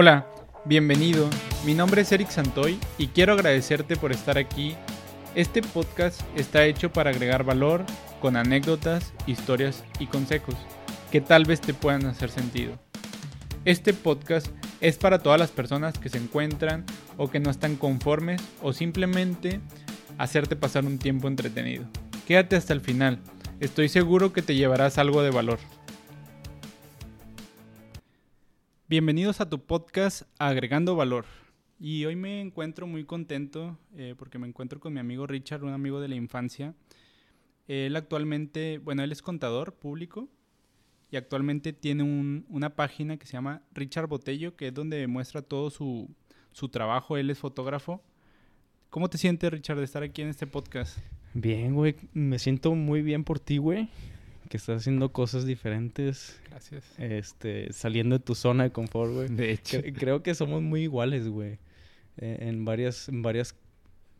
Hola, bienvenido. Mi nombre es Eric Santoy y quiero agradecerte por estar aquí. Este podcast está hecho para agregar valor con anécdotas, historias y consejos que tal vez te puedan hacer sentido. Este podcast es para todas las personas que se encuentran o que no están conformes o simplemente hacerte pasar un tiempo entretenido. Quédate hasta el final, estoy seguro que te llevarás algo de valor. Bienvenidos a tu podcast Agregando Valor. Y hoy me encuentro muy contento eh, porque me encuentro con mi amigo Richard, un amigo de la infancia. Él actualmente, bueno, él es contador público y actualmente tiene un- una página que se llama Richard Botello, que es donde muestra todo su, su trabajo. Él es fotógrafo. ¿Cómo te sientes, Richard, de estar aquí en este podcast? Bien, güey. Me siento muy bien por ti, güey. Que estás haciendo cosas diferentes. Gracias. Este, saliendo de tu zona de confort, güey. De hecho. Cre- creo que somos muy iguales, güey. Eh, en varias, en varias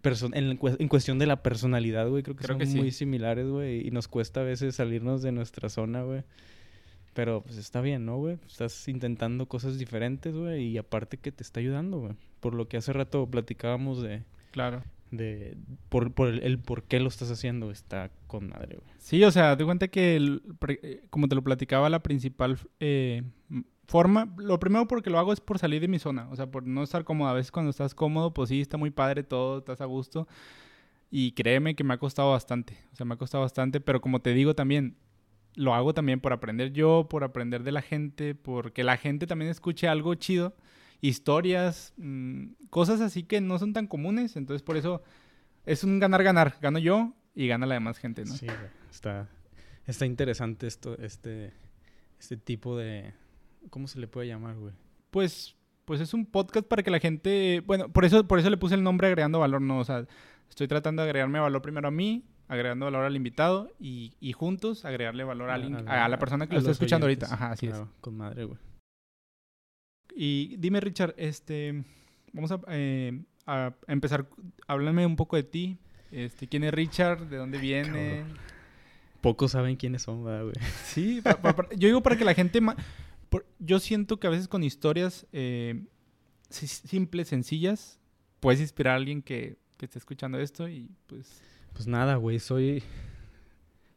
en, cue- en cuestión de la personalidad, güey. Creo que Creo que somos sí. muy similares, güey. Y nos cuesta a veces salirnos de nuestra zona, güey. Pero pues está bien, ¿no, güey? Estás intentando cosas diferentes, güey. Y aparte que te está ayudando, güey. Por lo que hace rato platicábamos de, Claro. De por, por el, por qué lo estás haciendo. Está con madre, güey. Sí, o sea, de cuenta que, el eh, como te lo platicaba, la principal eh, forma, lo primero porque lo hago es por salir de mi zona, o sea, por no estar cómodo. A veces cuando estás cómodo, pues sí, está muy padre todo, estás a gusto. Y créeme que me ha costado bastante, o sea, me ha costado bastante, pero como te digo también, lo hago también por aprender yo, por aprender de la gente, porque la gente también escuche algo chido, historias, mm, cosas así que no son tan comunes, entonces por eso es un ganar-ganar, gano yo y gana la demás gente, ¿no? Sí, güey. Está, está interesante esto, este, este tipo de... ¿Cómo se le puede llamar, güey? Pues, pues es un podcast para que la gente, bueno, por eso, por eso le puse el nombre agregando valor, no, o sea, estoy tratando de agregarme valor primero a mí, agregando valor al invitado y, y juntos agregarle valor a, alguien- a la persona que lo está escuchando oyentes. ahorita. Ajá, así Claro, Con madre, güey. Y dime, Richard, este, vamos a, eh, a empezar, háblame un poco de ti. Este, ¿quién es Richard? ¿De dónde viene? Pocos saben quiénes son, ¿verdad, güey. Sí, pa- pa- pa- yo digo para que la gente... por- yo siento que a veces con historias eh, si- simples, sencillas, puedes inspirar a alguien que, que esté escuchando esto y pues... Pues nada, güey, soy...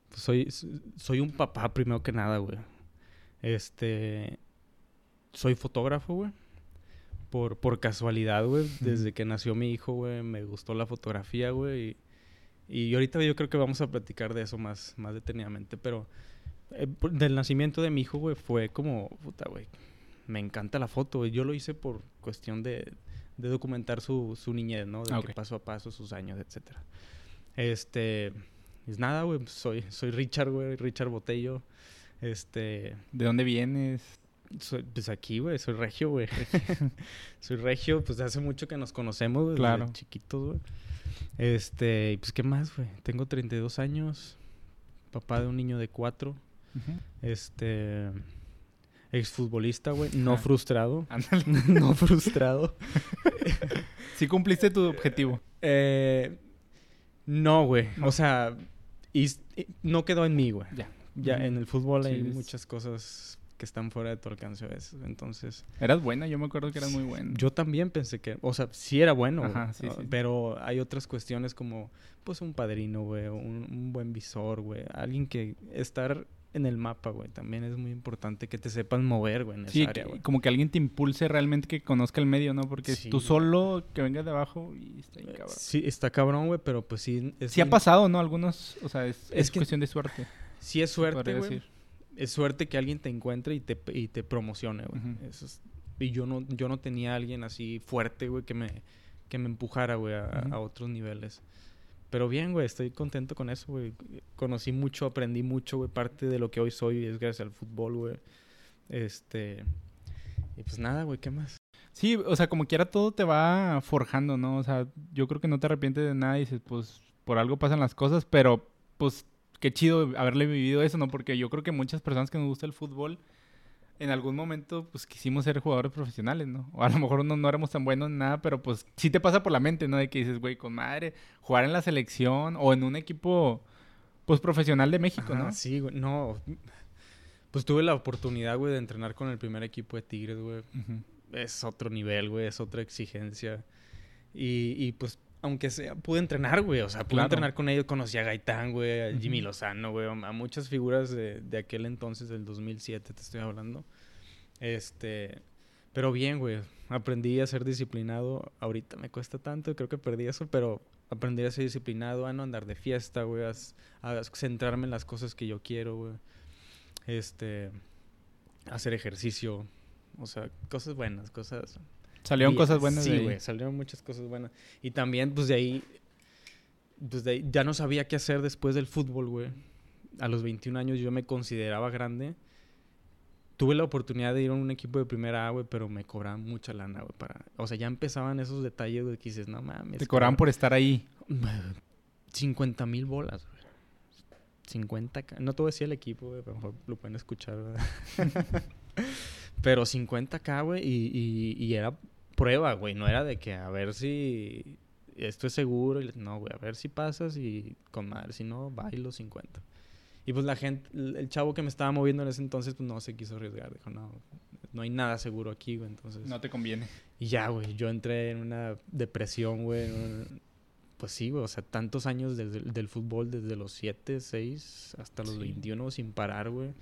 pues soy, soy un papá primero que nada, güey. Este... Soy fotógrafo, güey. Por, por casualidad, güey. Desde que nació mi hijo, güey, me gustó la fotografía, güey. Y, y ahorita yo creo que vamos a platicar de eso más, más detenidamente. Pero eh, del nacimiento de mi hijo, güey, fue como... Puta, güey. Me encanta la foto, güey. Yo lo hice por cuestión de, de documentar su, su niñez, ¿no? De Ah, que paso a paso, sus años, etcétera. Este... Es nada, güey. pues Soy, soy Richard, güey. Richard Botello. Este... ¿De dónde vienes? Soy, pues aquí, güey, soy regio, güey. soy regio, pues hace mucho que nos conocemos, güey, Claro. desde chiquitos, güey. Este, y pues, ¿qué más, güey? Tengo 32 años, papá de un niño de 4, este, exfutbolista, güey, no Ah. frustrado, no frustrado. Sí cumpliste tu objetivo. Eh, no, güey, No. o sea, y, y no quedó en mí, güey. Ya. Ya en el fútbol hay es- muchas cosas que están fuera de tu alcance a veces, entonces... Eras buena, yo me acuerdo que eras muy buena. Yo también pensé que, o sea, sí era bueno, Ajá, sí, ah, sí. pero hay otras cuestiones como, pues, un padrino, güey, un, un buen visor, güey, alguien que estar en el mapa, güey, también es muy importante que te sepan mover, güey, en esa Sí, área, que- güey. como que alguien te impulse realmente que conozca el medio, ¿no? Porque Sí. tú solo, que vengas de abajo y está bien cabrón. Sí, está cabrón, güey, pero pues sí. Es Sí ha pasado, ¿no? Algunos, o sea, es, Es es que- cuestión de suerte. Sí es suerte, güey. Es suerte que alguien te encuentre y te, y te promocione, güey. Ujú. Eso es- y yo no, yo no tenía a alguien así fuerte, güey, que me, que me empujara, güey, a, Ujú. a otros niveles. Pero bien, güey, estoy contento con eso, güey. Conocí mucho, aprendí mucho, güey. Parte de lo que hoy soy es gracias al fútbol, güey. Este... Y pues nada, güey, ¿qué más? Sí, o sea, como quiera todo te va forjando, ¿no? O sea, yo creo que no te arrepientes de nada y dices, pues, por algo pasan las cosas, pero, pues, qué chido haberle vivido eso, ¿no? Porque yo creo que muchas personas que nos gusta el fútbol, en algún momento, pues, quisimos ser jugadores profesionales, ¿no? O a lo mejor no, no éramos tan buenos en nada, pero, pues, sí te pasa por la mente, ¿no? De que dices, güey, con madre, jugar en la selección o en un equipo, pues, profesional de México, Ajá, ¿no? Sí, güey, no. Pues tuve la oportunidad, güey, de entrenar con el primer equipo de Tigres, güey. Es otro nivel, güey, es otra exigencia. Y, y pues, aunque sea, pude entrenar, güey, o sea, pude Claro. entrenar con ellos, conocí a Gaitán, güey, a Jimmy Lozano, güey, a muchas figuras de, de aquel entonces, del 2007, te estoy hablando. Este, pero bien, güey, aprendí a ser disciplinado. Ahorita me cuesta tanto, creo que perdí eso, pero aprendí a ser disciplinado, a no andar de fiesta, güey, a, a centrarme en las cosas que yo quiero, güey. Este, hacer ejercicio, o sea, cosas buenas, cosas... Salieron cosas buenas Sí, güey, salieron muchas cosas buenas. Y también, pues de ahí, pues de ahí, ya no sabía qué hacer después del fútbol, güey. A los 21 años yo me consideraba grande. Tuve la oportunidad de ir a un equipo de primera A, güey, pero me cobraban mucha lana, güey, para... O sea, ya empezaban esos detalles, güey, que dices, no mames. Te cobraban por estar ahí. 50 mil bolas, güey. 50... ca- No te voy a decir el equipo, güey, pero mejor lo pueden escuchar, ¿verdad? pero 50k, güey, y, y, y era prueba, güey. No era de que a ver si esto es seguro. No, güey, a ver si pasas y con madre. Si no, bailo 50. Y pues la gente, el chavo que me estaba moviendo en ese entonces, pues no se quiso arriesgar. Dijo, no, no hay nada seguro aquí, güey. Entonces... No te conviene. Y ya, güey, yo entré en una depresión, güey. un- Pues sí, güey, o sea, tantos años desde, del fútbol, desde los 7, 6 hasta los Sí. 21 sin parar, güey.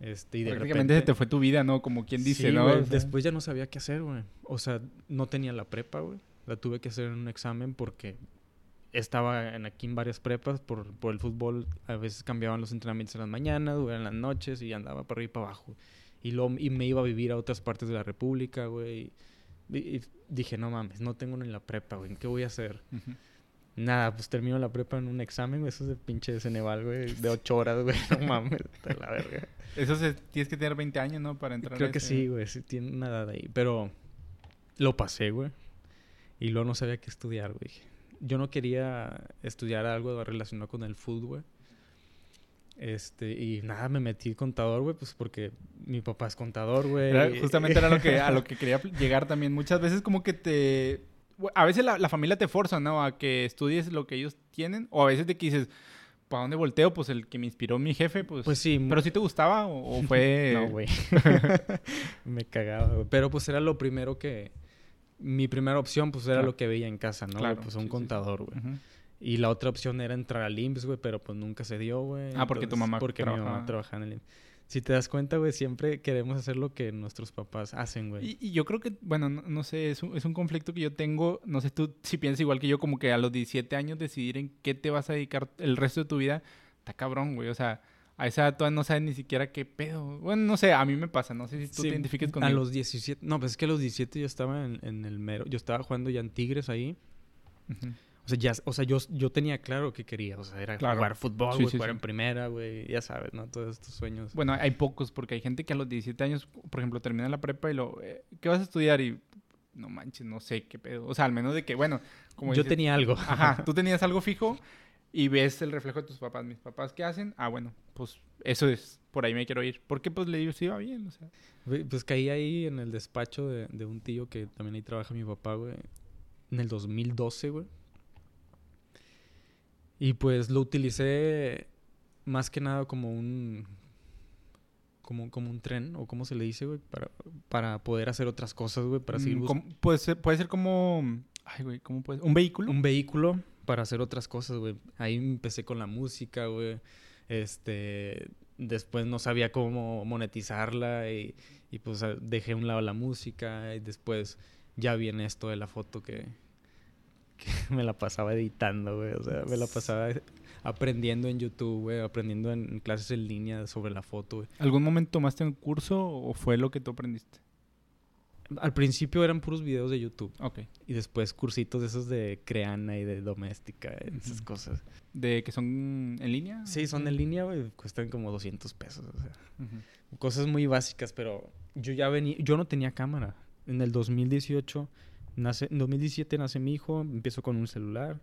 Este, y de Prácticamente repente... se te fue tu vida, ¿no? Como quien dice, Sí, ¿no? O sea, Después ya no sabía qué hacer, güey. O sea, no tenía la prepa, güey. La tuve que hacer en un examen porque estaba en, aquí en varias prepas por, por el fútbol. A veces cambiaban los entrenamientos en las mañanas, güey, en las noches y andaba para arriba y para abajo. Y, luego, y me iba a vivir a otras partes de la república, güey. Y, y dije, no mames, no tengo ni la prepa, güey. ¿Qué voy a hacer? ujú. Nada, pues termino la prepa en un examen, güey. Eso es de pinche Ceneval, güey. De ocho horas, güey. No mames, de la verga. Eso se- tienes que tener 20 años, ¿no? Para entrar Creo a que ese- sí, güey. Sí tiene una edad ahí. Pero lo pasé, güey. Y luego no sabía qué estudiar, güey. Yo no quería estudiar algo relacionado con el fútbol, güey. Este, y nada, me metí contador, güey, pues porque mi papá es contador, güey. Justamente era lo que, a lo que quería llegar también. Muchas veces como que te... A veces la, la familia te forza, ¿no? A que estudies lo que ellos tienen. O a veces que dices, ¿para dónde volteo? Pues el que me inspiró mi jefe, pues... Pues sí. ¿Pero sí te gustaba o, o fue...? No, güey. me cagaba, güey. Pero pues era lo primero que... Mi primera opción, pues era Claro. lo que veía en casa, ¿no? Claro, Pues un sí, contador, güey. Y la otra opción era entrar al IMSS, güey, pero pues nunca se dio, güey. Ah, porque tu mamá Porque mi mamá trabajaba. trabajaba en el IMSS. Si te das cuenta, güey, siempre queremos hacer lo que nuestros papás hacen, güey. Y, y yo creo que, bueno, no, no sé, es un, es un conflicto que yo tengo. No sé tú si piensas igual que yo, como que a los 17 años decidir en qué te vas a dedicar el resto de tu vida. Está cabrón, güey. O sea, a esa edad todavía no sabes ni siquiera qué pedo. Bueno, no sé, a mí me pasa. No sé si tú Sí, te identifiques A conmigo. los 17... No, pues es que a los 17 yo estaba en, en el mero... Yo estaba jugando ya en Tigres ahí. Ujú. O sea, ya, o sea yo, yo tenía claro que quería. O sea, era Claro. jugar fútbol, Sí, güey, sí, jugar sí. en primera, güey. Ya sabes, ¿no? Todos estos sueños. Bueno, hay pocos, porque hay gente que a los 17 años, por ejemplo, termina la prepa y lo... eh, ¿Qué vas a estudiar? Y no manches, no sé qué pedo. O sea, al menos de que, bueno, como yo dices- tenía algo. Ajá, tú tenías algo fijo y ves el reflejo de tus papás. Mis papás, ¿qué hacen? Ah, bueno, pues eso es, por ahí me quiero ir. Porque pues le digo, sí, va bien, o sea. Pues caí ahí en el despacho de, de un tío que también ahí trabaja mi papá, güey. En el 2012, güey. Y pues lo utilicé más que nada como un... Como, como un tren, o como se le dice, güey, para, para poder hacer otras cosas, güey, para seguir Mm, buscando puede, ser, puede ser como... Ay, güey, ¿cómo puede ser? ¿Un vehículo? un vehículo para hacer otras cosas, güey. Ahí empecé con la música, güey. Este, después no sabía cómo monetizarla y, y pues dejé a un lado la música y después ya viene esto de la foto que, que me la pasaba editando, güey. O sea, me la pasaba aprendiendo en YouTube, güey, aprendiendo en clases en línea sobre la foto, güey. ¿Algún momento tomaste un curso o fue lo que tú aprendiste? Al principio eran puros videos de YouTube Ok. y después cursitos de esos de Creana y de doméstica, esas cosas. ¿De que son en línea? Sí, son en línea, güey. Cuestan como 200 pesos. O sea, cosas muy básicas, pero yo ya venía... Yo no tenía cámara. En el 2018... Nace, en 2017 nace mi hijo. Empiezo con un celular.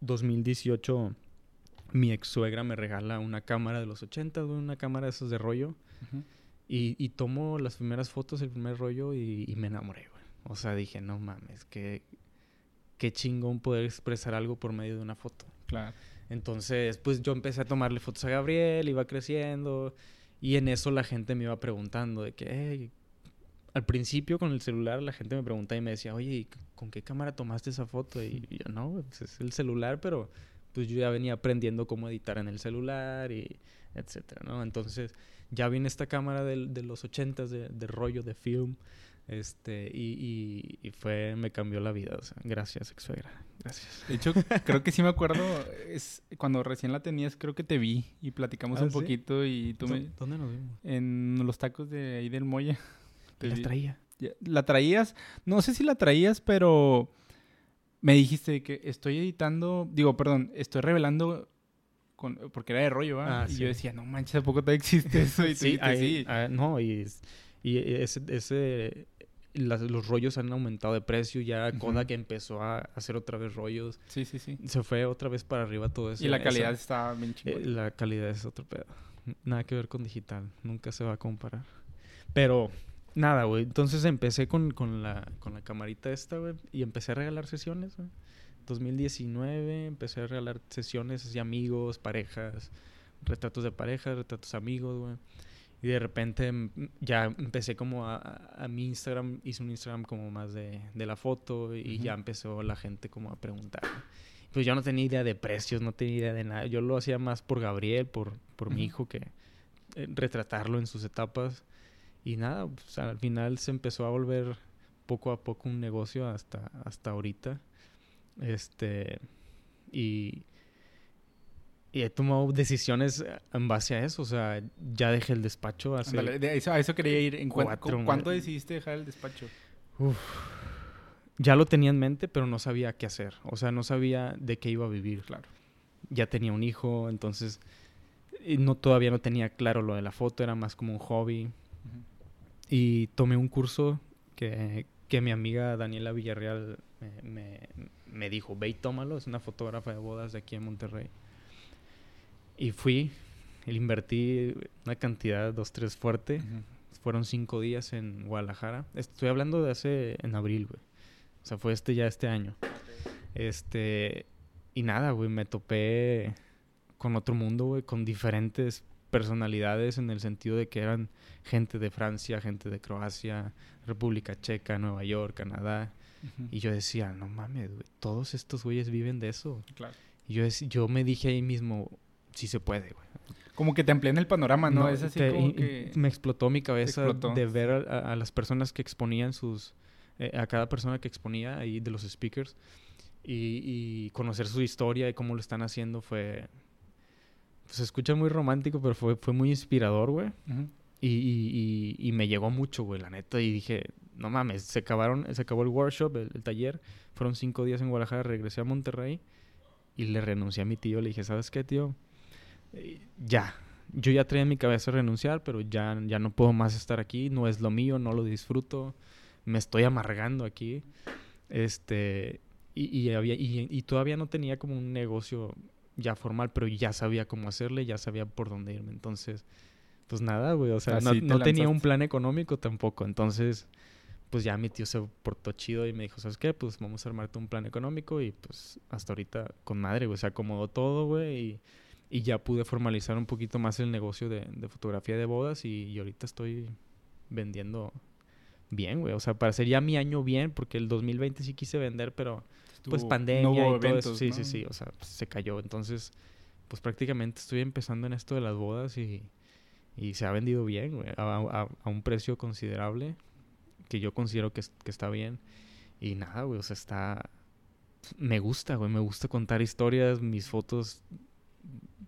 2018... Mi ex suegra me regala una cámara de los 80, güey. Una cámara de esos de rollo. Ujú. Y, y tomo las primeras fotos, el primer rollo y, y me enamoré, güey. O sea, dije, no mames, qué, qué chingón poder expresar algo por medio de una foto. Claro. Entonces, pues yo empecé a tomarle fotos a Gabriel, iba creciendo. Y en eso la gente me iba preguntando de que, hey, al principio con el celular la gente me preguntaba y me decía, oye, ¿y ¿con qué cámara tomaste esa foto? Y yo, no, pues es el celular, pero pues yo ya venía aprendiendo cómo editar en el celular y etcétera, ¿no? Entonces ya vine esta cámara de, de los ochentas de, de rollo, de film, este, y, y, fue, me cambió la vida, o sea, gracias, ex gracias. De hecho, creo que sí me acuerdo, es cuando recién la tenías, creo que te vi y platicamos ¿Ah, un sí? poquito y tú me... ¿Dónde nos vimos? En los tacos de ahí del Moya. Te La traía. La traías, no sé si la traías, pero me dijiste que estoy editando, digo, perdón, estoy revelando con, porque era de rollo. Ah, y sí. yo decía, no manches, ¿a poco todavía existe eso? Y Sí, dijiste, sí. ah, no, y, es- y ese, ese las- los rollos han aumentado de precio, ya. Kodak empezó a hacer otra vez rollos, Sí, sí, sí. se fue otra vez para arriba todo eso. Y la esa- calidad está bien eh, chingona. la calidad es otro pedo. Nada que ver con digital, nunca se va a comparar. Pero nada, güey, entonces empecé con, con la, con la camarita esta, güey, y empecé a regalar sesiones, güey. 2019 empecé a regalar sesiones así amigos, parejas, retratos de parejas, retratos amigos, güey. Y de repente mm, ya empecé como a, a- a mi Instagram, hice un Instagram como más de, de la foto y ya empezó la gente como a preguntar. Pues yo no tenía idea de precios, no tenía idea de nada. Yo lo hacía más por Gabriel, por, por mi hijo, que eh, retratarlo en sus etapas. Y nada, pues, al final se empezó a volver poco a poco un negocio hasta, hasta ahorita. Este, y, y he tomado decisiones en base a eso. O sea, ya dejé el despacho hace... De eso, a eso quería ir. ¿En cuatro cu- ¿Cuánto meses. decidiste dejar el despacho? Uf. Ya lo tenía en mente, pero no sabía qué hacer. O sea, no sabía de qué iba a vivir. Claro. Ya tenía un hijo, entonces no todavía no tenía claro lo de la foto, era más como un hobby. Y tomé un curso que, que mi amiga Daniela Villarreal me, me- me dijo, ve y tómalo, es una fotógrafa de bodas de aquí en Monterrey. Y fui, le invertí una cantidad, dos, tres fuerte. Fueron cinco días en Guadalajara. Estoy hablando de hace, en abril, güey. O sea, fue este ya este año. Este, y nada, güey, me topé con otro mundo, güey, con diferentes personalidades en el sentido de que eran gente de Francia, gente de Croacia, República Checa, Nueva York, Canadá. Ujú. Y yo decía, no mames, güey, todos estos güeyes viven de eso. Claro. Y yo, yo me dije ahí mismo, sí se puede, güey. Como que te amplían el panorama, ¿no? es así te- como y- y que... Me explotó mi cabeza explotó. de ver a las personas que exponían sus... eh, a cada persona que exponía ahí de los speakers y, y conocer su historia y cómo lo están haciendo fue... se escucha muy romántico, pero fue, fue muy inspirador, güey. Y, y- y- y me llegó mucho, güey, la neta. Y dije, no mames, se acabaron, se acabó el workshop, el, el taller. Fueron cinco días en Guadalajara, regresé a Monterrey y le renuncié a mi tío. Le dije, ¿sabes qué, tío? Eh, ya. Yo ya traía en mi cabeza renunciar, pero ya, ya no puedo más estar aquí. No es lo mío, no lo disfruto. Me estoy amargando aquí. Este. Y, y había, y, y todavía no tenía como un negocio ya formal, pero ya sabía cómo hacerle, ya sabía por dónde irme. Entonces, pues nada, güey. O sea, no, te no tenía un plan económico tampoco. Entonces, pues ya mi tío se portó chido y me dijo, ¿sabes qué? Pues vamos a armarte un plan económico y pues hasta ahorita con madre, güey. Se acomodó todo, güey. Y, y ya pude formalizar un poquito más el negocio de, de fotografía de bodas y, y ahorita estoy vendiendo bien, güey. O sea, para ser ya mi año bien, porque el 2020 sí quise vender, pero pues pandemia no y todo eso. Sí, ¿no? sí, sí. O sea, pues, se cayó. Entonces, pues prácticamente estoy empezando en esto de las bodas y, y se ha vendido bien, güey. A, a- a un precio considerable que yo considero que, que está bien. Y nada, güey. O sea, está... Me gusta, güey. Me gusta contar historias. Mis fotos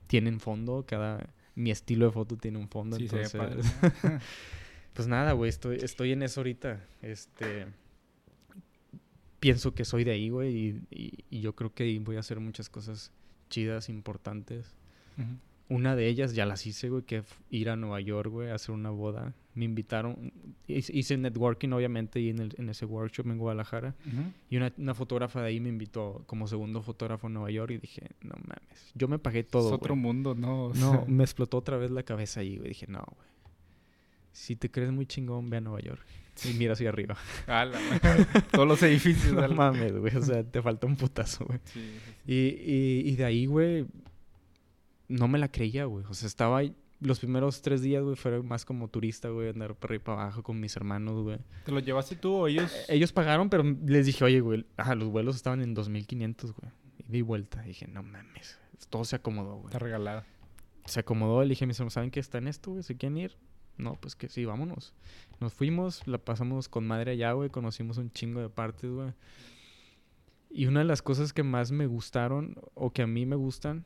tienen fondo. Cada... Mi estilo de foto tiene un fondo. Sí, entonces... padre, ¿no? Pues nada, güey, estoy, estoy en eso ahorita. Este. Pienso que soy de ahí, güey, y, y- y yo creo que voy a hacer muchas cosas chidas, importantes. Una de ellas ya las hice, güey, que ir a Nueva York, güey, a hacer una boda. Me invitaron, hice, networking, obviamente, y en, el- en ese workshop en Guadalajara. Y una, una fotógrafa de ahí me invitó como segundo fotógrafo a Nueva York y dije, no mames, yo me pagué todo, es otro güey. mundo, ¿no? O No, me explotó otra vez la cabeza ahí, güey. Dije, no, güey. Si te crees muy chingón, ve a Nueva York. Y mira hacia arriba. ala, Todos los edificios. no mames, güey. O sea, te falta un putazo, güey. Sí, sí, sí. Y, y, y de ahí, güey, no me la creía, güey. O sea, estaba los primeros tres días, güey, fueron más como turista, güey, andar para arriba y para abajo con mis hermanos, güey. ¿Te lo llevaste tú o ellos? Eh, ellos pagaron, pero les dije, oye, güey, ajá, los vuelos estaban en 2500, güey. Y di vuelta. dije, no mames, todo se acomodó, güey. Está regalado. Se acomodó, le dije a mis hermanos, ¿saben qué está en esto, güey? ¿Se quieren ir? No, pues que sí, vámonos. Nos fuimos, la pasamos con madre allá, güey, conocimos un chingo de partes, güey. Y una de las cosas que más me gustaron, o que a mí me gustan,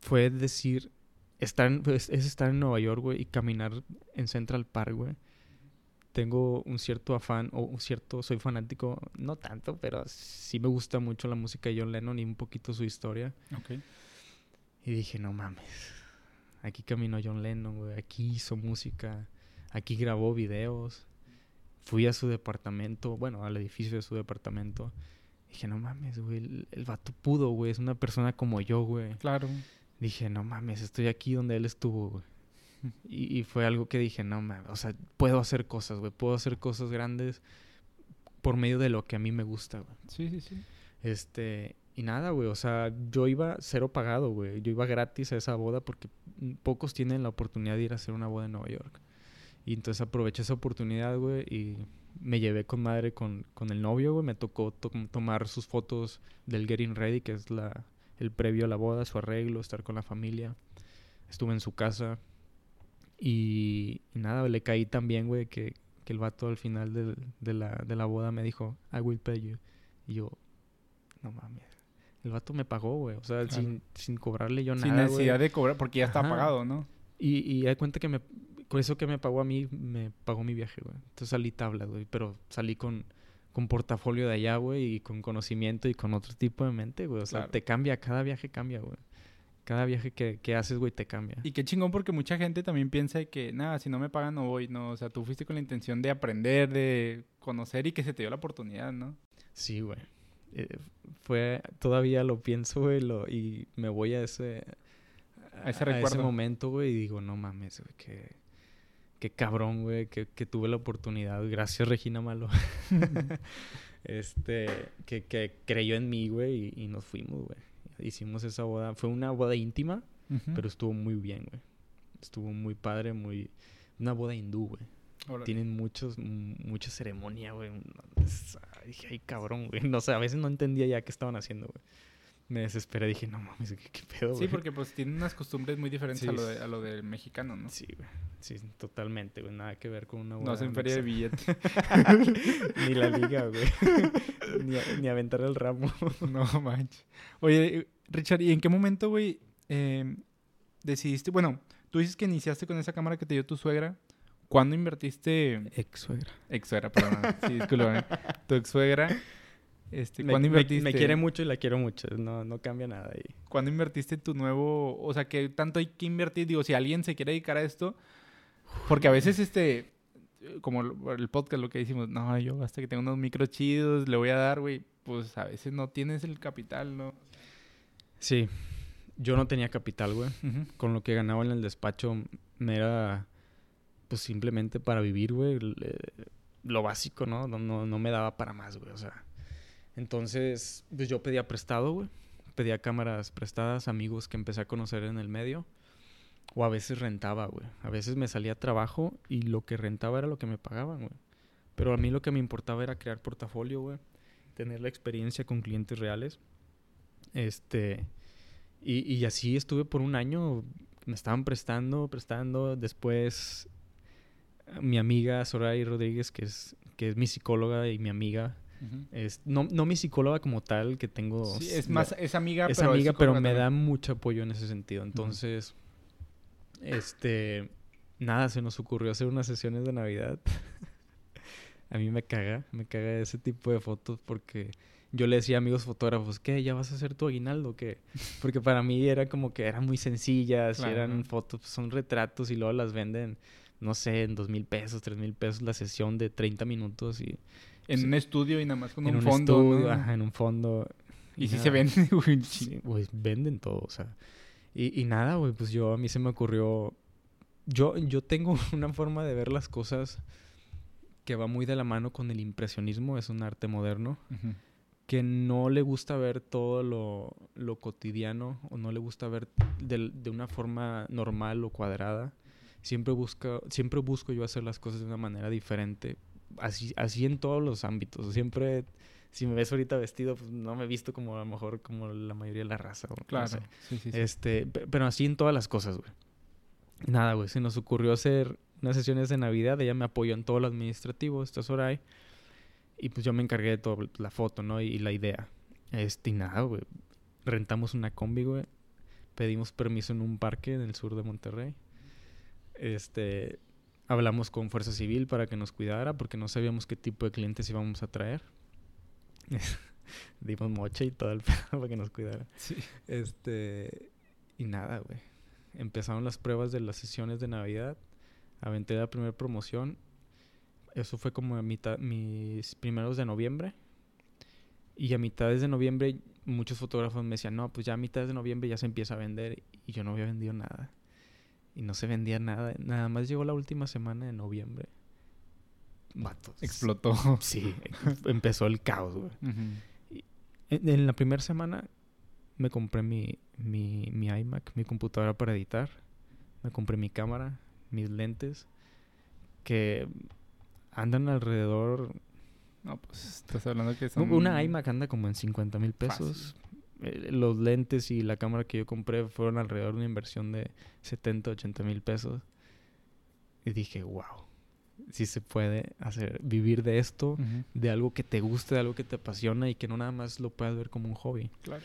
fue decir, estar en- pues, es estar en Nueva York, güey, y caminar en Central Park, güey. Tengo un cierto afán, o un cierto, soy fanático, no tanto, pero sí me gusta mucho la música de John Lennon y un poquito su historia. Ok. Y dije, no mames, aquí caminó John Lennon, güey, aquí hizo música, aquí grabó videos. Fui a su departamento, bueno, al edificio de su departamento. Dije, no mames, güey, el, el vato pudo, güey, es una persona como yo, güey. Claro. Dije, no mames, estoy aquí donde él estuvo, güey. Y, y fue algo que dije, no mames, o sea, puedo hacer cosas, güey, puedo hacer cosas grandes por medio de lo que a mí me gusta, güey. Sí, sí, sí. Este, y nada, güey, o sea, yo iba cero pagado, güey. Yo iba gratis a esa boda porque pocos tienen la oportunidad de ir a hacer una boda en Nueva York. Y entonces aproveché esa oportunidad, güey, y me llevé con madre con, con el novio, güey. Me tocó to- tomar sus fotos del Getting Ready, que es la, el previo a la boda, su arreglo, estar con la familia. Estuve en su casa. Y, y nada, le caí también, güey, que, que el vato al final del- de, la, de la boda me dijo, I will pay you. Y yo, no mames. El vato me pagó, güey. O sea, Claro. sin, sin cobrarle yo Sin nada, güey. necesidad de cobrar, porque ya está Ajá. pagado, ¿no? Y, y hay cuenta que me, con eso que me pagó a mí, me pagó mi viaje, güey. Entonces salí tabla, güey. Pero salí con, con portafolio de allá, güey, y con conocimiento y con otro tipo de mente, güey. O sea, Claro. te cambia, cada viaje cambia, güey. Cada viaje que, que haces, güey, te cambia. Y qué chingón porque mucha gente también piensa que, nada, si no me pagan no voy, no. O sea, tú fuiste con la intención de aprender, de conocer y que se te dio la oportunidad, ¿no? Sí, güey. Eh, fue, todavía lo pienso, güey, lo, y me voy a ese, A ese recuerdo. momento, güey, y digo, no mames, güey, qué, qué cabrón, güey, que, que tuve la oportunidad. Gracias, Regina Malo. este, que, que creyó en mí, güey, y, y nos fuimos, güey. Hicimos esa boda. Fue una boda íntima, pero estuvo muy bien, güey. Estuvo muy padre, muy... Una boda hindú, güey. Tienen muchos, mucha ceremonia, güey. Es- Dije, ay, cabrón, güey. No sé, a veces no entendía ya qué estaban haciendo, güey. Me desesperé, dije, no mames, ¿qué, qué pedo, Sí, güey? porque pues tienen unas costumbres muy diferentes Sí, a, lo de, sí. a lo del mexicano, ¿no? Sí, güey. Sí, totalmente, güey. Nada que ver con una boda. No hacen feria de billete. ni la liga, güey. ni, a- ni aventar el ramo. no manches. Oye, Richard, ¿y en qué momento, güey, eh, decidiste? Bueno, tú dices que iniciaste con esa cámara que te dio tu suegra. ¿Cuándo invertiste? Ex suegra. Ex suegra, perdón. Sí, discúlpame. Tu ex suegra. Este, ¿Cuándo me- invertiste? me quiere mucho y la quiero mucho. No, no cambia nada ahí. ¿Cuándo invertiste tu nuevo, o sea, que tanto hay que invertir? Digo, si alguien se quiere dedicar a esto, porque a veces este, como el podcast, lo que decimos, no, yo hasta que tenga unos micros chidos, le voy a dar, güey, pues a veces no tienes el capital, ¿no? Sí. Yo no tenía capital, güey. Con lo que ganaba en el despacho me era pues simplemente para vivir, güey, le- lo básico, ¿no? No, no, me daba para más, güey, o sea. Entonces, pues yo pedía prestado, güey. Pedía cámaras prestadas, amigos que empecé a conocer en el medio. O a veces rentaba, güey. A veces me salía trabajo y lo que rentaba era lo que me pagaban, güey. Pero a mí lo que me importaba era crear portafolio, güey. Tener la experiencia con clientes reales. Este... Y, y así estuve por un año. Me estaban prestando, prestando. Después, mi amiga Soraya Rodríguez, que es, que es mi psicóloga y mi amiga, es, no, no mi psicóloga como tal, que tengo... Sí, es más, es amiga, es pero amiga, pero me da mucho apoyo en ese sentido. Entonces, este, nada, se nos ocurrió hacer unas sesiones de Navidad. a mí me caga, me caga ese tipo de fotos porque yo le decía a amigos fotógrafos, ¿qué? ¿Ya vas a hacer tu aguinaldo? ¿Qué? Porque para mí era como que eran muy sencillas, y eran fotos, son retratos y luego las venden, no sé, en dos mil pesos, tres mil pesos la sesión de 30 minutos y En un estudio y nada más con en un, un fondo, estudio, ¿no? ajá, en un fondo. Y si nada. se vende, güey, Sí, pues venden todo, o sea. Y, y nada, güey, pues yo a mí se me ocurrió. Yo, yo tengo una forma de ver las cosas que va muy de la mano con el impresionismo, es un arte moderno, que no le gusta ver todo lo, lo cotidiano o no le gusta ver de, de, una forma normal o cuadrada. Siempre, busca, siempre busco yo hacer las cosas de una manera diferente. Así, así en todos los ámbitos. Siempre, si me ves ahorita vestido, pues no me he visto como a lo mejor como la mayoría de la raza. Claro. sí, sí, sí. Este, pero así en todas las cosas, güey. Nada, güey. Se nos ocurrió hacer unas sesiones de Navidad. Ella me apoyó en todo lo administrativo. Esta es Soray. Y pues yo me encargué de toda la foto, ¿no? Y, la idea. Este, y nada, güey. Rentamos una combi, güey. Pedimos permiso en un parque en el sur de Monterrey. Este, hablamos con Fuerza Civil para que nos cuidara porque no sabíamos qué tipo de clientes íbamos a traer. Dimos mocha y todo el pedo para que nos cuidara. Sí. Este, y nada, güey. Empezaron las pruebas de las sesiones de Navidad. Aventé la primera promoción eso fue como a mitad, mis primeros de noviembre. Y a mitades de noviembre muchos fotógrafos me decían, no, pues ya a mitades de noviembre ya se empieza a vender. Y yo no había vendido nada. Y no se vendía nada. Nada más llegó la última semana de noviembre. Vatos. Explotó. Sí, empezó el caos, güey. en, la primera semana me compré mi, mi, mi iMac, mi computadora para editar. Me compré mi cámara, mis lentes. Que andan alrededor. No, pues estás hablando que son. Una iMac anda como en 50 mil pesos. Eh, los lentes y la cámara que yo compré fueron alrededor de una inversión de 70, 80 mil pesos. Y dije, wow, si se puede hacer, vivir de esto, de algo que te guste, de algo que te apasiona y que no nada más lo puedas ver como un hobby. Claro.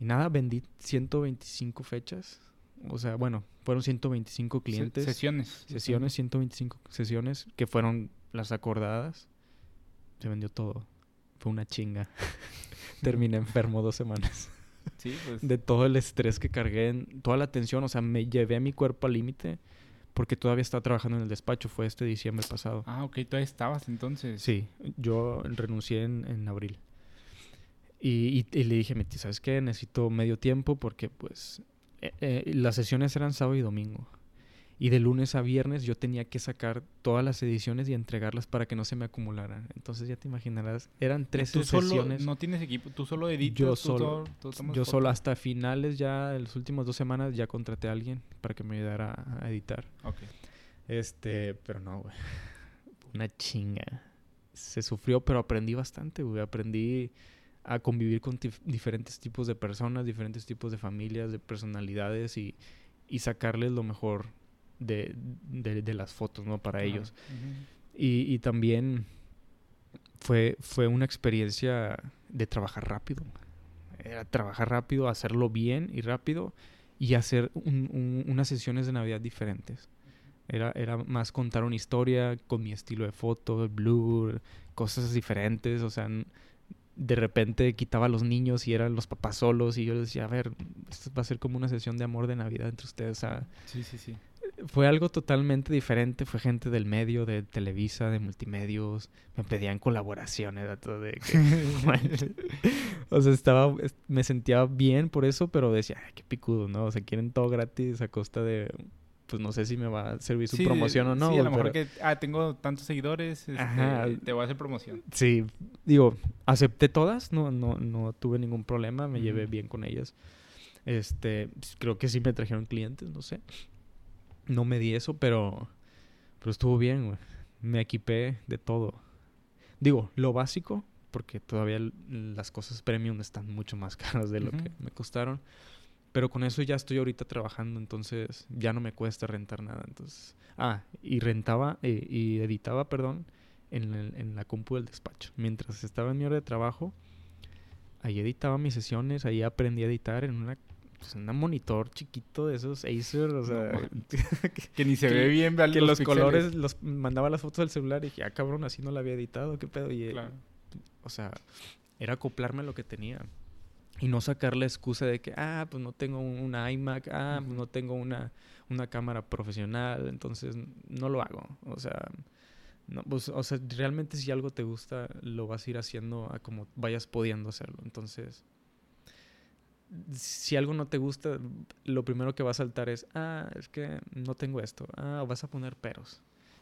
Y nada, vendí 125 fechas. O sea, bueno, fueron 125 clientes. sesiones. Sesiones, 125 sesiones, que fueron las acordadas. Se vendió todo. Fue una chinga. Terminé enfermo dos semanas. Sí, pues. De todo el estrés que cargué, en, toda la tensión. O sea, me llevé a mi cuerpo al límite porque todavía estaba trabajando en el despacho. Fue este diciembre pasado. Ah, ok. Todavía estabas entonces. Sí. Yo renuncié en, en abril. Y, y, y, le dije, ¿sabes qué? Necesito medio tiempo porque, pues, eh, eh, las sesiones eran sábado y domingo. Y de lunes a viernes yo tenía que sacar todas las ediciones y entregarlas para que no se me acumularan. Entonces ya te imaginarás, eran tres sesiones. ¿No tienes equipo? ¿Tú solo editas? Yo solo. yo solo hasta finales ya, en las últimas dos semanas ya contraté a alguien para que me ayudara a editar. Ok. Este, pero no, güey. Una chinga. Se sufrió, pero aprendí bastante, güey. Aprendí a convivir con diferentes tipos de personas, diferentes tipos de familias, de personalidades y, y sacarles lo mejor de, de, las fotos, ¿no? Para ellos. y, y, también fue, fue una experiencia de trabajar rápido. Era trabajar rápido, hacerlo bien y rápido y hacer unas sesiones de Navidad diferentes. Era, era más contar una historia con mi estilo de foto, blur, cosas diferentes, o sea, de repente quitaba a los niños y eran los papás solos y yo les decía, a ver, esto va a ser como una sesión de amor de Navidad entre ustedes. sí, sí, sí. Fue algo totalmente diferente, fue gente del medio, de Televisa, de multimedios, me pedían colaboraciones, todo de o sea, estaba, me sentía bien por eso, pero decía, ay, qué picudo, ¿no? O sea, quieren todo gratis a costa de pues no sé si me va a servir su promoción o no. Sí, a lo mejor que, ah, tengo tantos seguidores, este, te voy a hacer promoción. Sí, digo, acepté todas, no, no, no tuve ningún problema, me llevé bien con ellas. Este, creo que sí me trajeron clientes, no sé. No me di eso, pero, pero estuvo bien, güey. Me equipé de todo. Digo, lo básico, porque todavía las cosas premium están mucho más caras de lo que me costaron. Pero con eso ya estoy ahorita trabajando, entonces ya no me cuesta rentar nada. Entonces, ah, y rentaba eh, y editaba, perdón, en, en, la compu del despacho. Mientras estaba en mi hora de trabajo, ahí editaba mis sesiones, ahí aprendí a editar en una pues, un monitor chiquito de esos Acer, o sea, que, ni se ve bien, que los, colores los mandaba las fotos del celular y dije, ah, cabrón, así no la había editado, qué pedo. Y, o sea, era acoplarme a lo que tenía. Y no sacar la excusa de que, ah, pues no tengo una iMac, ah, pues no tengo una, una cámara profesional, entonces no lo hago. O sea, no, pues, o sea, realmente si algo te gusta, lo vas a ir haciendo a como vayas pudiendo hacerlo. Entonces, si algo no te gusta, lo primero que va a saltar es, ah, es que no tengo esto. Ah, vas a poner peros.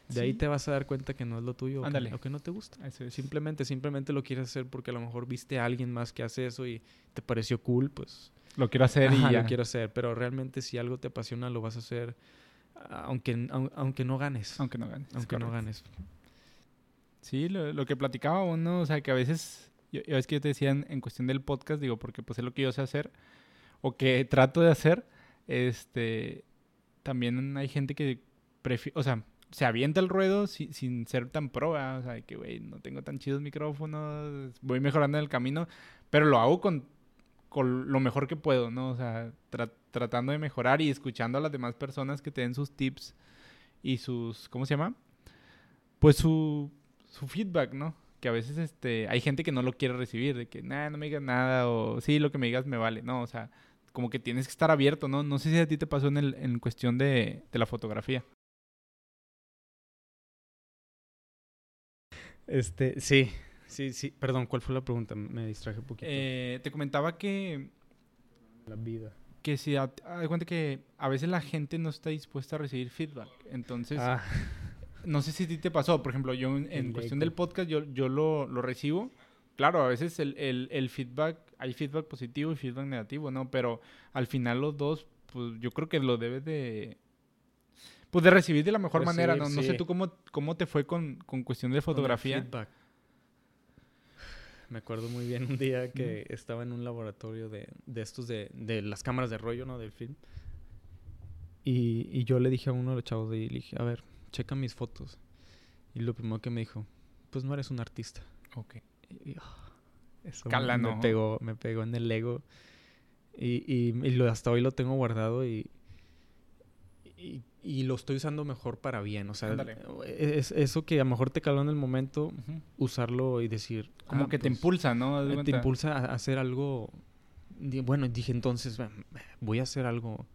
De ahí te vas a dar cuenta que no es lo tuyo o que- Ándale. o que no te gusta. Eso es. Simplemente, simplemente lo quieres hacer porque a lo mejor viste a alguien más que hace eso y te pareció cool, pues Lo quiero hacer ajá, y ya. lo quiero hacer. Pero realmente si algo te apasiona, lo vas a hacer aunque, aun- aunque no ganes. Aunque no ganes. es Aunque no ganes. Sí, lo, lo que platicaba uno, o sea, que a veces, yo, es que yo te decía en, cuestión del podcast, digo, porque pues es lo que yo sé hacer, o que trato de hacer, este, también hay gente que prefiere, o sea, se avienta el ruedo si- sin ser tan pro, o sea, que, güey, no tengo tan chidos micrófonos, voy mejorando en el camino, pero lo hago con, con lo mejor que puedo, ¿no? O sea, tra- tratando de mejorar y escuchando a las demás personas que te den sus tips y sus, ¿cómo se llama? Pues su, su feedback, ¿no? Que a veces este, hay gente que no lo quiere recibir, de que, nah, no me digas nada, o sí, lo que me digas me vale, no, o sea, como que tienes que estar abierto, ¿no? No sé si a ti te pasó en, el, en cuestión de, de la fotografía. Este, sí, sí, sí. Perdón, ¿cuál fue la pregunta? Me distraje un poquito. Eh, te comentaba que, la vida. que si, haz cuenta que a veces la gente no está dispuesta a recibir feedback, entonces... Ah, No sé si a ti te pasó, por ejemplo, yo en, cuestión del podcast, yo, yo lo, lo recibo. Claro, a veces el, el, el feedback, hay feedback positivo y feedback negativo, ¿no? Pero al final los dos, pues yo creo que lo debes de... Pues de recibir de la mejor manera, ¿no? No sé tú cómo, cómo te fue con, con cuestión de con fotografía. feedback. Me acuerdo muy bien un día que estaba en un laboratorio de, de estos de, de las cámaras de rollo, ¿no? Del film. Y, y yo le dije a uno de los chavos de ahí, le dije, a ver, checa mis fotos. Y lo primero que me dijo, pues no eres un artista. Ok. Y, ah, eso me- Cala, me, ¿no? pegó, me pegó en el ego. Y, y, y lo, hasta hoy lo tengo guardado y, y, y lo estoy usando mejor para bien. O sea, Ándale. es, eso que a lo mejor te caló en el momento, usarlo y decir... Como ah, que te pues, impulsa, ¿no? Eh, Te impulsa a hacer algo... Bueno, dije entonces, "Bueno, voy a hacer algo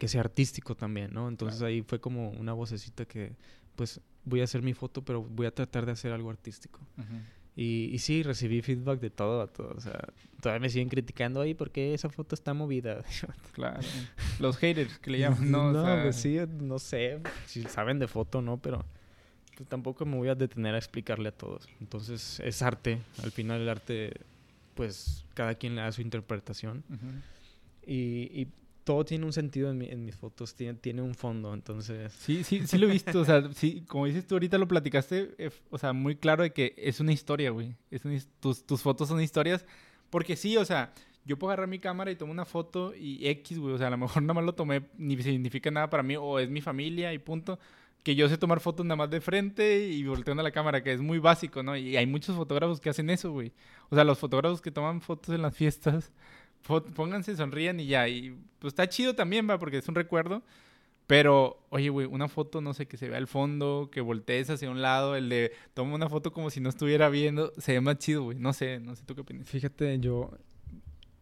que sea artístico también, ¿no? Entonces Claro. ahí fue como una vocecita que, pues, voy a hacer mi foto, pero voy a tratar de hacer algo artístico. Ujú. Y, y sí, recibí feedback de todo a todo. O sea, todavía me siguen criticando ahí porque esa foto está movida. Claro. Los haters que le llaman, ¿no? O sea, pues sí, no sé si saben de foto no, pero pues tampoco me voy a detener a explicarle a todos. Entonces, es arte. Al final el arte, pues, cada quien le da su interpretación. ujú. Y, y todo tiene un sentido en, mi- en mis fotos, tiene, tiene un fondo. Entonces, Sí, sí, sí lo he visto. O sea, sí, como dices tú ahorita lo platicaste, eh, o sea, muy claro de que es una historia, güey. Es una tus, tus fotos son historias. Porque sí, o sea, yo puedo agarrar mi cámara y tomo una foto y X, güey. O sea, a lo mejor nada más lo tomé, ni significa nada para mí, o es mi familia y punto. Que yo sé tomar fotos nada más de frente y volteando la cámara, que es muy básico, ¿no? Y hay muchos fotógrafos que hacen eso, güey. O sea, los fotógrafos que toman fotos en las fiestas, pónganse, sonrían y ya. Y pues está chido también, va, porque es un recuerdo. Pero, oye, güey, una foto, no sé, que se vea el fondo, que voltees hacia un lado, el de toma una foto como si no estuviera viendo, se ve más chido, güey. No sé, no sé tú qué opinas. fíjate, yo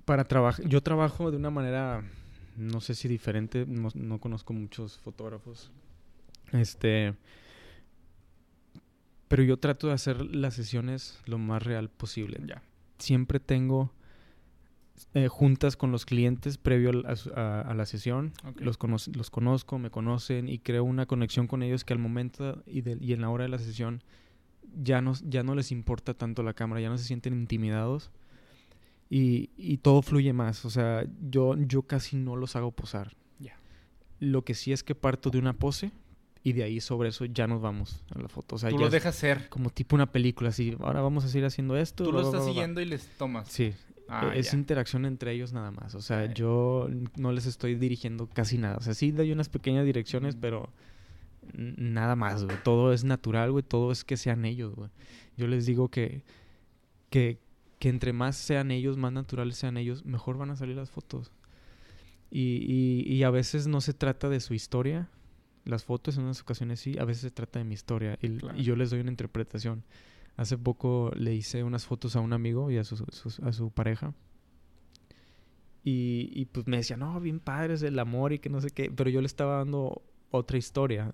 para trabajar, yo trabajo de una manera, no sé si diferente, no, no conozco muchos fotógrafos. Este, pero yo trato de hacer las sesiones lo más real posible. Ya. Siempre tengo eh, juntas con los clientes previo a, su- a- a la sesión. Los, cono- los conozco, me conocen y creo una conexión con ellos que al momento y, de- y en la hora de la sesión ya no, ya no les importa tanto la cámara, ya no se sienten intimidados y, y todo fluye más. O sea, yo, yo casi no los hago posar. Lo que sí es que parto de una pose y de ahí sobre eso ya nos vamos a la foto. O sea, Tú es dejas ser. como tipo una película, así, ahora vamos a seguir haciendo esto. Tú va, estás va, va, va". siguiendo y les tomas. Sí, Ah, es interacción entre ellos nada más. O sea, ya. yo no les estoy dirigiendo casi nada. O sea, sí doy unas pequeñas direcciones, Ujú. pero nada más, güey. Todo es natural, güey. Todo es que sean ellos, güey. Yo les digo que, que, que entre más sean ellos, más naturales sean ellos, mejor van a salir las fotos. Y, y, y a veces no se trata de su historia. Las fotos en unas ocasiones sí, a veces se trata de mi historia. Y, Claro. y yo les doy una interpretación. Hace poco le hice unas fotos a un amigo y a su, su- a su pareja. Y, y pues me decía, no, bien padres el amor y que no sé qué. Pero yo le estaba dando otra historia.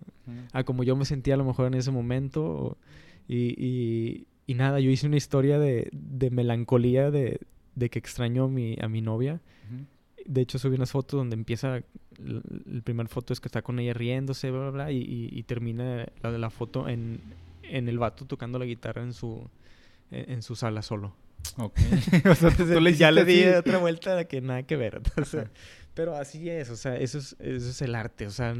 A como yo me sentía a lo mejor en ese momento. y, y, y nada, yo hice una historia de, de melancolía de, de que extraño a mi, a mi novia. De hecho, subí unas fotos donde empieza el primer foto es que está con ella riéndose, bla, bla, y termina la, la foto en, en el vato tocando la guitarra en su, en, en su sala solo. Ok. o sea, tú le ya le di otra vuelta que nada que ver. o sea, pero así es, o sea, eso es, eso es el arte, o sea,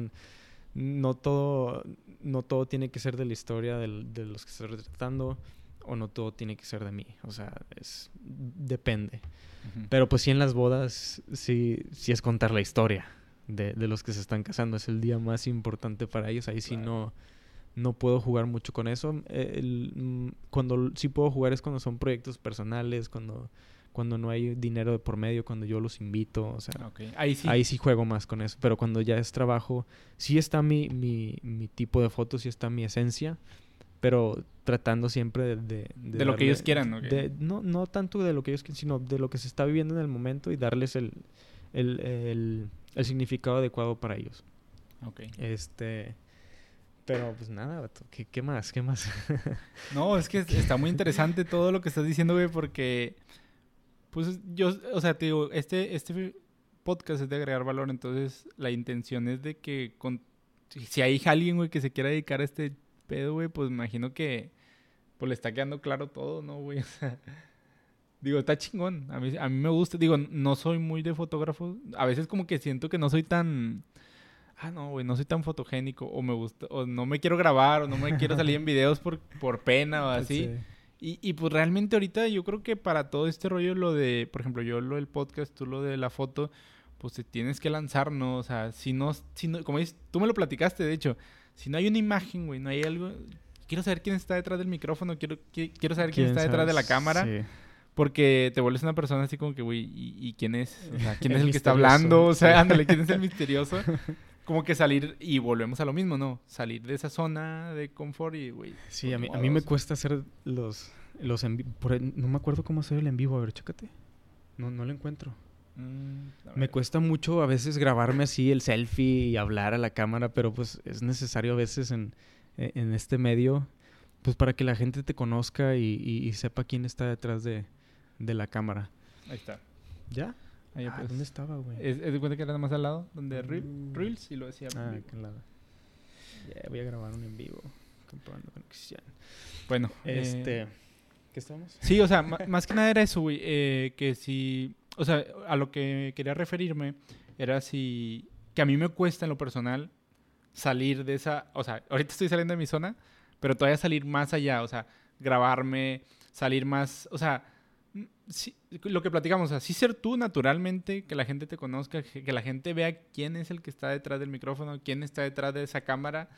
no todo, no todo tiene que ser de la historia del- de los que estoy retratando o no todo tiene que ser de mí, o sea, es depende. Ujú. Pero pues sí en las bodas sí, sí es contar la historia de, de los que se están casando, es el día más importante para ellos, ahí sí Claro. no, no puedo jugar mucho con eso. Eh, el- mm, cuando sí puedo jugar es cuando son proyectos personales, cuando, cuando no hay dinero de por medio, cuando yo los invito, o sea. Ahí sí. ahí sí juego más con eso. Pero cuando ya es trabajo, sí está mi, mi, mi tipo de foto, sí está mi esencia, pero tratando siempre de... De, De lo que ellos quieran, ¿ok? de- no, no tanto de lo que ellos quieren, sino de lo que se está viviendo en el momento y darles el, el, el, el significado adecuado para ellos. Ok. Este... Pero pues nada, ¿qué, más? ¿Qué más? No, es que es- está muy interesante todo lo que estás diciendo, güey, porque, pues yo, o sea, te digo, este, este podcast es de agregar valor, entonces la intención es de que si- hay alguien, güey, que se quiera dedicar a este pedo, güey, pues imagino que, pues le está quedando claro todo, ¿no, güey? O sea, digo, está chingón, a mí, a mí me gusta, digo, no soy muy de fotógrafo, a veces como que siento que no soy tan... Ah, no, güey, no soy tan fotogénico, o me gusta, o no me quiero grabar, o no me quiero salir en videos por, por pena o así. Y, y pues realmente ahorita yo creo que para todo este rollo, lo de, por ejemplo, yo lo del podcast, tú lo de la foto, pues te tienes que lanzar, ¿no? O sea, si no, si no, como dices, tú me lo platicaste, de hecho, si no hay una imagen, güey, no hay algo, quiero saber quién está detrás del micrófono, quiero, qui- quiero saber quién, está detrás de la cámara, Sí. porque te vuelves una persona así como que, güey, ¿y, y quién es? O sea, ¿quién El es el que está hablando? O sea, sí. ándale, ¿quién es el misterioso? Como que salir, y volvemos a lo mismo, ¿no? Salir de esa zona de confort y, güey. Sí, pues, a mí, a mí me cuesta hacer los, los en por No me acuerdo cómo hacer el en vivo. A ver, chécate. No, no lo encuentro. Mm, Me cuesta mucho a veces grabarme así el selfie y hablar a la cámara, pero pues es necesario a veces en, e- en este medio, pues para que la gente te conozca y, y- y sepa quién está detrás de, de la cámara. Ahí está. ¿Ya? Ahí Ah, pues. ¿Dónde estaba, güey? Es, es de cuenta que era más al lado, donde Mm. Reels y lo decía. Ah, vivo. claro. Ya, voy a grabar un en vivo. Comprobando conexión. Bueno, eh, Este... ¿Qué estamos? sí, o sea, más que nada era eso, güey. eh, que si. O sea, a lo que quería referirme era si. Que a mí me cuesta en lo personal salir de esa. O sea, ahorita estoy saliendo de mi zona, pero todavía salir más allá. O sea, grabarme, salir más. O sea, sí, lo que platicamos, o sea, sí ser tú naturalmente, que la gente te conozca, que, la gente vea quién es el que está detrás del micrófono, quién está detrás de esa cámara,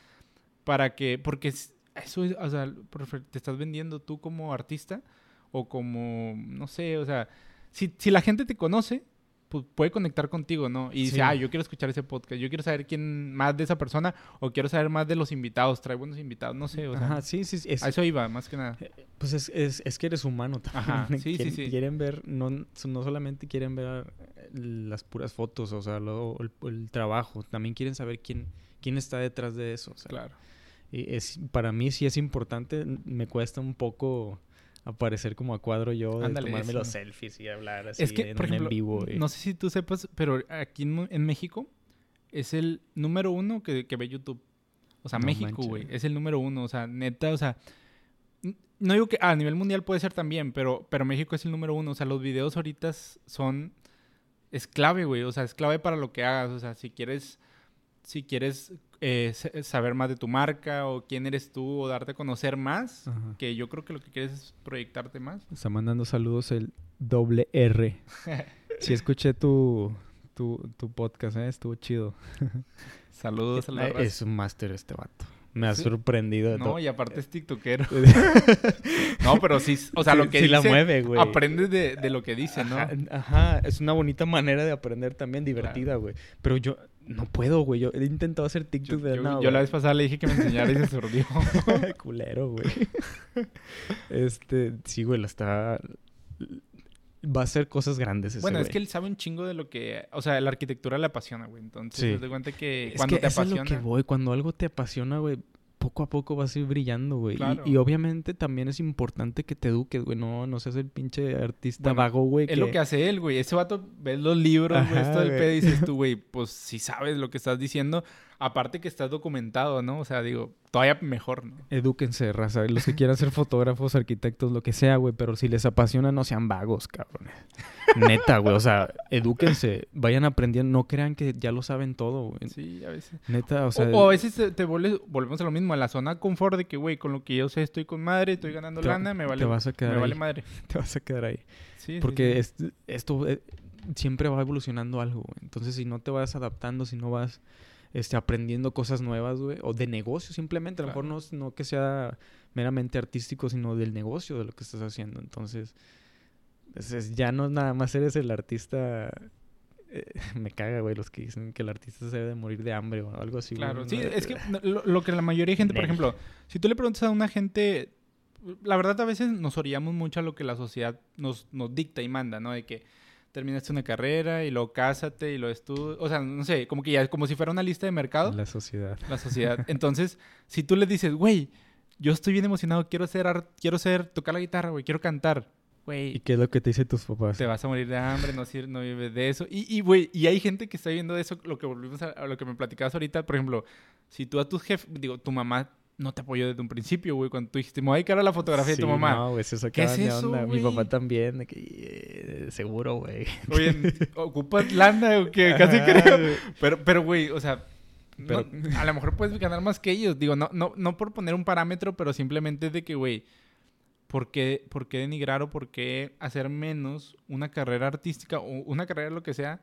para que, porque es- eso es, o sea, te estás vendiendo tú como artista o como, no sé, o sea, si, si la gente te conoce, pues puede conectar contigo, ¿no? Y dice, Sí. ah, yo quiero escuchar ese podcast, yo quiero saber quién más de esa persona o quiero saber más de los invitados, trae buenos invitados, no sé, o sea, Ajá, sí, sí, es- a eso iba, más que nada. Pues es, es, es que eres humano también. Ajá, sí, quieren, sí. quieren ver, no, no solamente quieren ver eh, las puras fotos, o sea, lo- el, el trabajo, también quieren saber quién, quién está detrás de eso. o sea, Claro. Y es, para mí sí es importante, me cuesta un poco aparecer como a cuadro yo, de Ándale, tomarme eso. los selfies y hablar así Es que, en por un ejemplo, en vivo. y- no sé si tú sepas, pero aquí en, en México es el número uno que, que ve YouTube. O sea, No México, güey, es el número uno. O sea, neta, o sea, no digo que a nivel mundial puede ser también, pero, pero México es el número uno. O sea, los videos ahorita son, es clave, güey. O sea, es clave para lo que hagas. O sea, si quieres, si quieres eh, sa- saber más de tu marca o quién eres tú o darte a conocer más, Ajá. que yo creo que lo que quieres es proyectarte más. Está mandando saludos el doble R. sí escuché tu, tu, tu podcast, ¿eh? estuvo chido. Saludos a la Eh, raza. Es un máster este vato. Me ha Sí. sorprendido. de No, todo. y aparte es tiktokero. no, pero sí, o sea, Sí- lo que sí la dice, mueve, güey. aprendes de, de lo que dice, ¿no? Ajá, ajá, es una bonita manera de aprender también, divertida, güey. Pero yo no puedo, güey. Yo he intentado hacer Yo, TikTok de yo- no, yo la vez pasada le dije que me enseñara y se sordió. Culero, güey. este, sí, güey, la está. Va a hacer cosas grandes ese bueno, es que él sabe un chingo de lo que... O sea, la arquitectura le apasiona, güey. Entonces, Sí. te das cuenta que Es cuando que te eso es apasiona... lo que voy. Cuando algo te apasiona, güey, poco a poco vas a ir brillando, güey. Y- Claro. Y, obviamente también es importante que te eduques, güey. No, no seas el pinche artista Bueno, vago, güey. Es lo que hace él, güey. Ese vato, ves los libros, güey, Ajá, todo el güey. pedo y dices tú, güey, pues si sabes lo que estás diciendo. Aparte que estás documentado, ¿no? O sea, digo, todavía mejor, ¿no? Edúquense, raza. Los que quieran ser fotógrafos, arquitectos, lo que sea, güey. Pero si les apasiona, no sean vagos, cabrones. Neta, güey. O sea, edúquense. Vayan aprendiendo. No crean que ya lo saben todo, güey. Sí, a veces. Neta, o sea... o a veces te, te vuelves, volvemos a lo mismo, a la zona de confort de que, güey, con lo que yo sé estoy con madre, estoy ganando te, lana, me vale, te vas a quedar me ahí. vale madre. Te vas a quedar ahí. Sí, Porque sí. es- esto eh, siempre va evolucionando algo, güey. Entonces, si no te vas adaptando, si no vas este, aprendiendo cosas nuevas, güey, o de negocio simplemente, a lo mejor no, no que sea meramente artístico, sino del negocio de lo que estás haciendo. Entonces, es- es- ya no nada más eres el artista. eh, me caga, güey, los que dicen que el artista se debe de morir de hambre o algo así. güey, Claro, ¿no? sí, es que no, lo, lo que la mayoría de gente, por ejemplo, si tú le preguntas a una gente, la verdad a veces nos orillamos mucho a lo que la sociedad nos, nos dicta y manda, ¿no? De que terminaste una carrera y luego cásate y lo estudias, o sea, no sé, como que ya, como si fuera una lista de mercado, la, La sociedad. sociedad. Entonces, si tú le dices, güey, yo estoy bien emocionado, quiero ser, art- quiero ser, tocar la guitarra, güey, quiero cantar, ¿Y güey, qué es lo que te dicen tus papás? te vas a morir de hambre, no, sir- no vives de eso. Y, y, güey, y hay gente que está viendo eso, lo que volvimos a, a lo que me platicabas ahorita. Por ejemplo, si tú a tus jefes, digo, tu mamá no te apoyó desde un principio, güey, cuando tú dijiste, me voy a dedicar a la fotografía de tu mamá. No, güey, se ¿Qué es de eso, onda. Mi güey? papá también, de que, eh, seguro, güey. Oye, ocupas lana, o que casi Ajá, creo. güey. Pero, pero, güey, o sea, no- a lo mejor puedes ganar más que ellos. Digo, no, no, no por poner un parámetro, pero simplemente de que, güey, ¿por qué, ¿por qué denigrar o por qué hacer menos una carrera artística o una carrera lo que sea?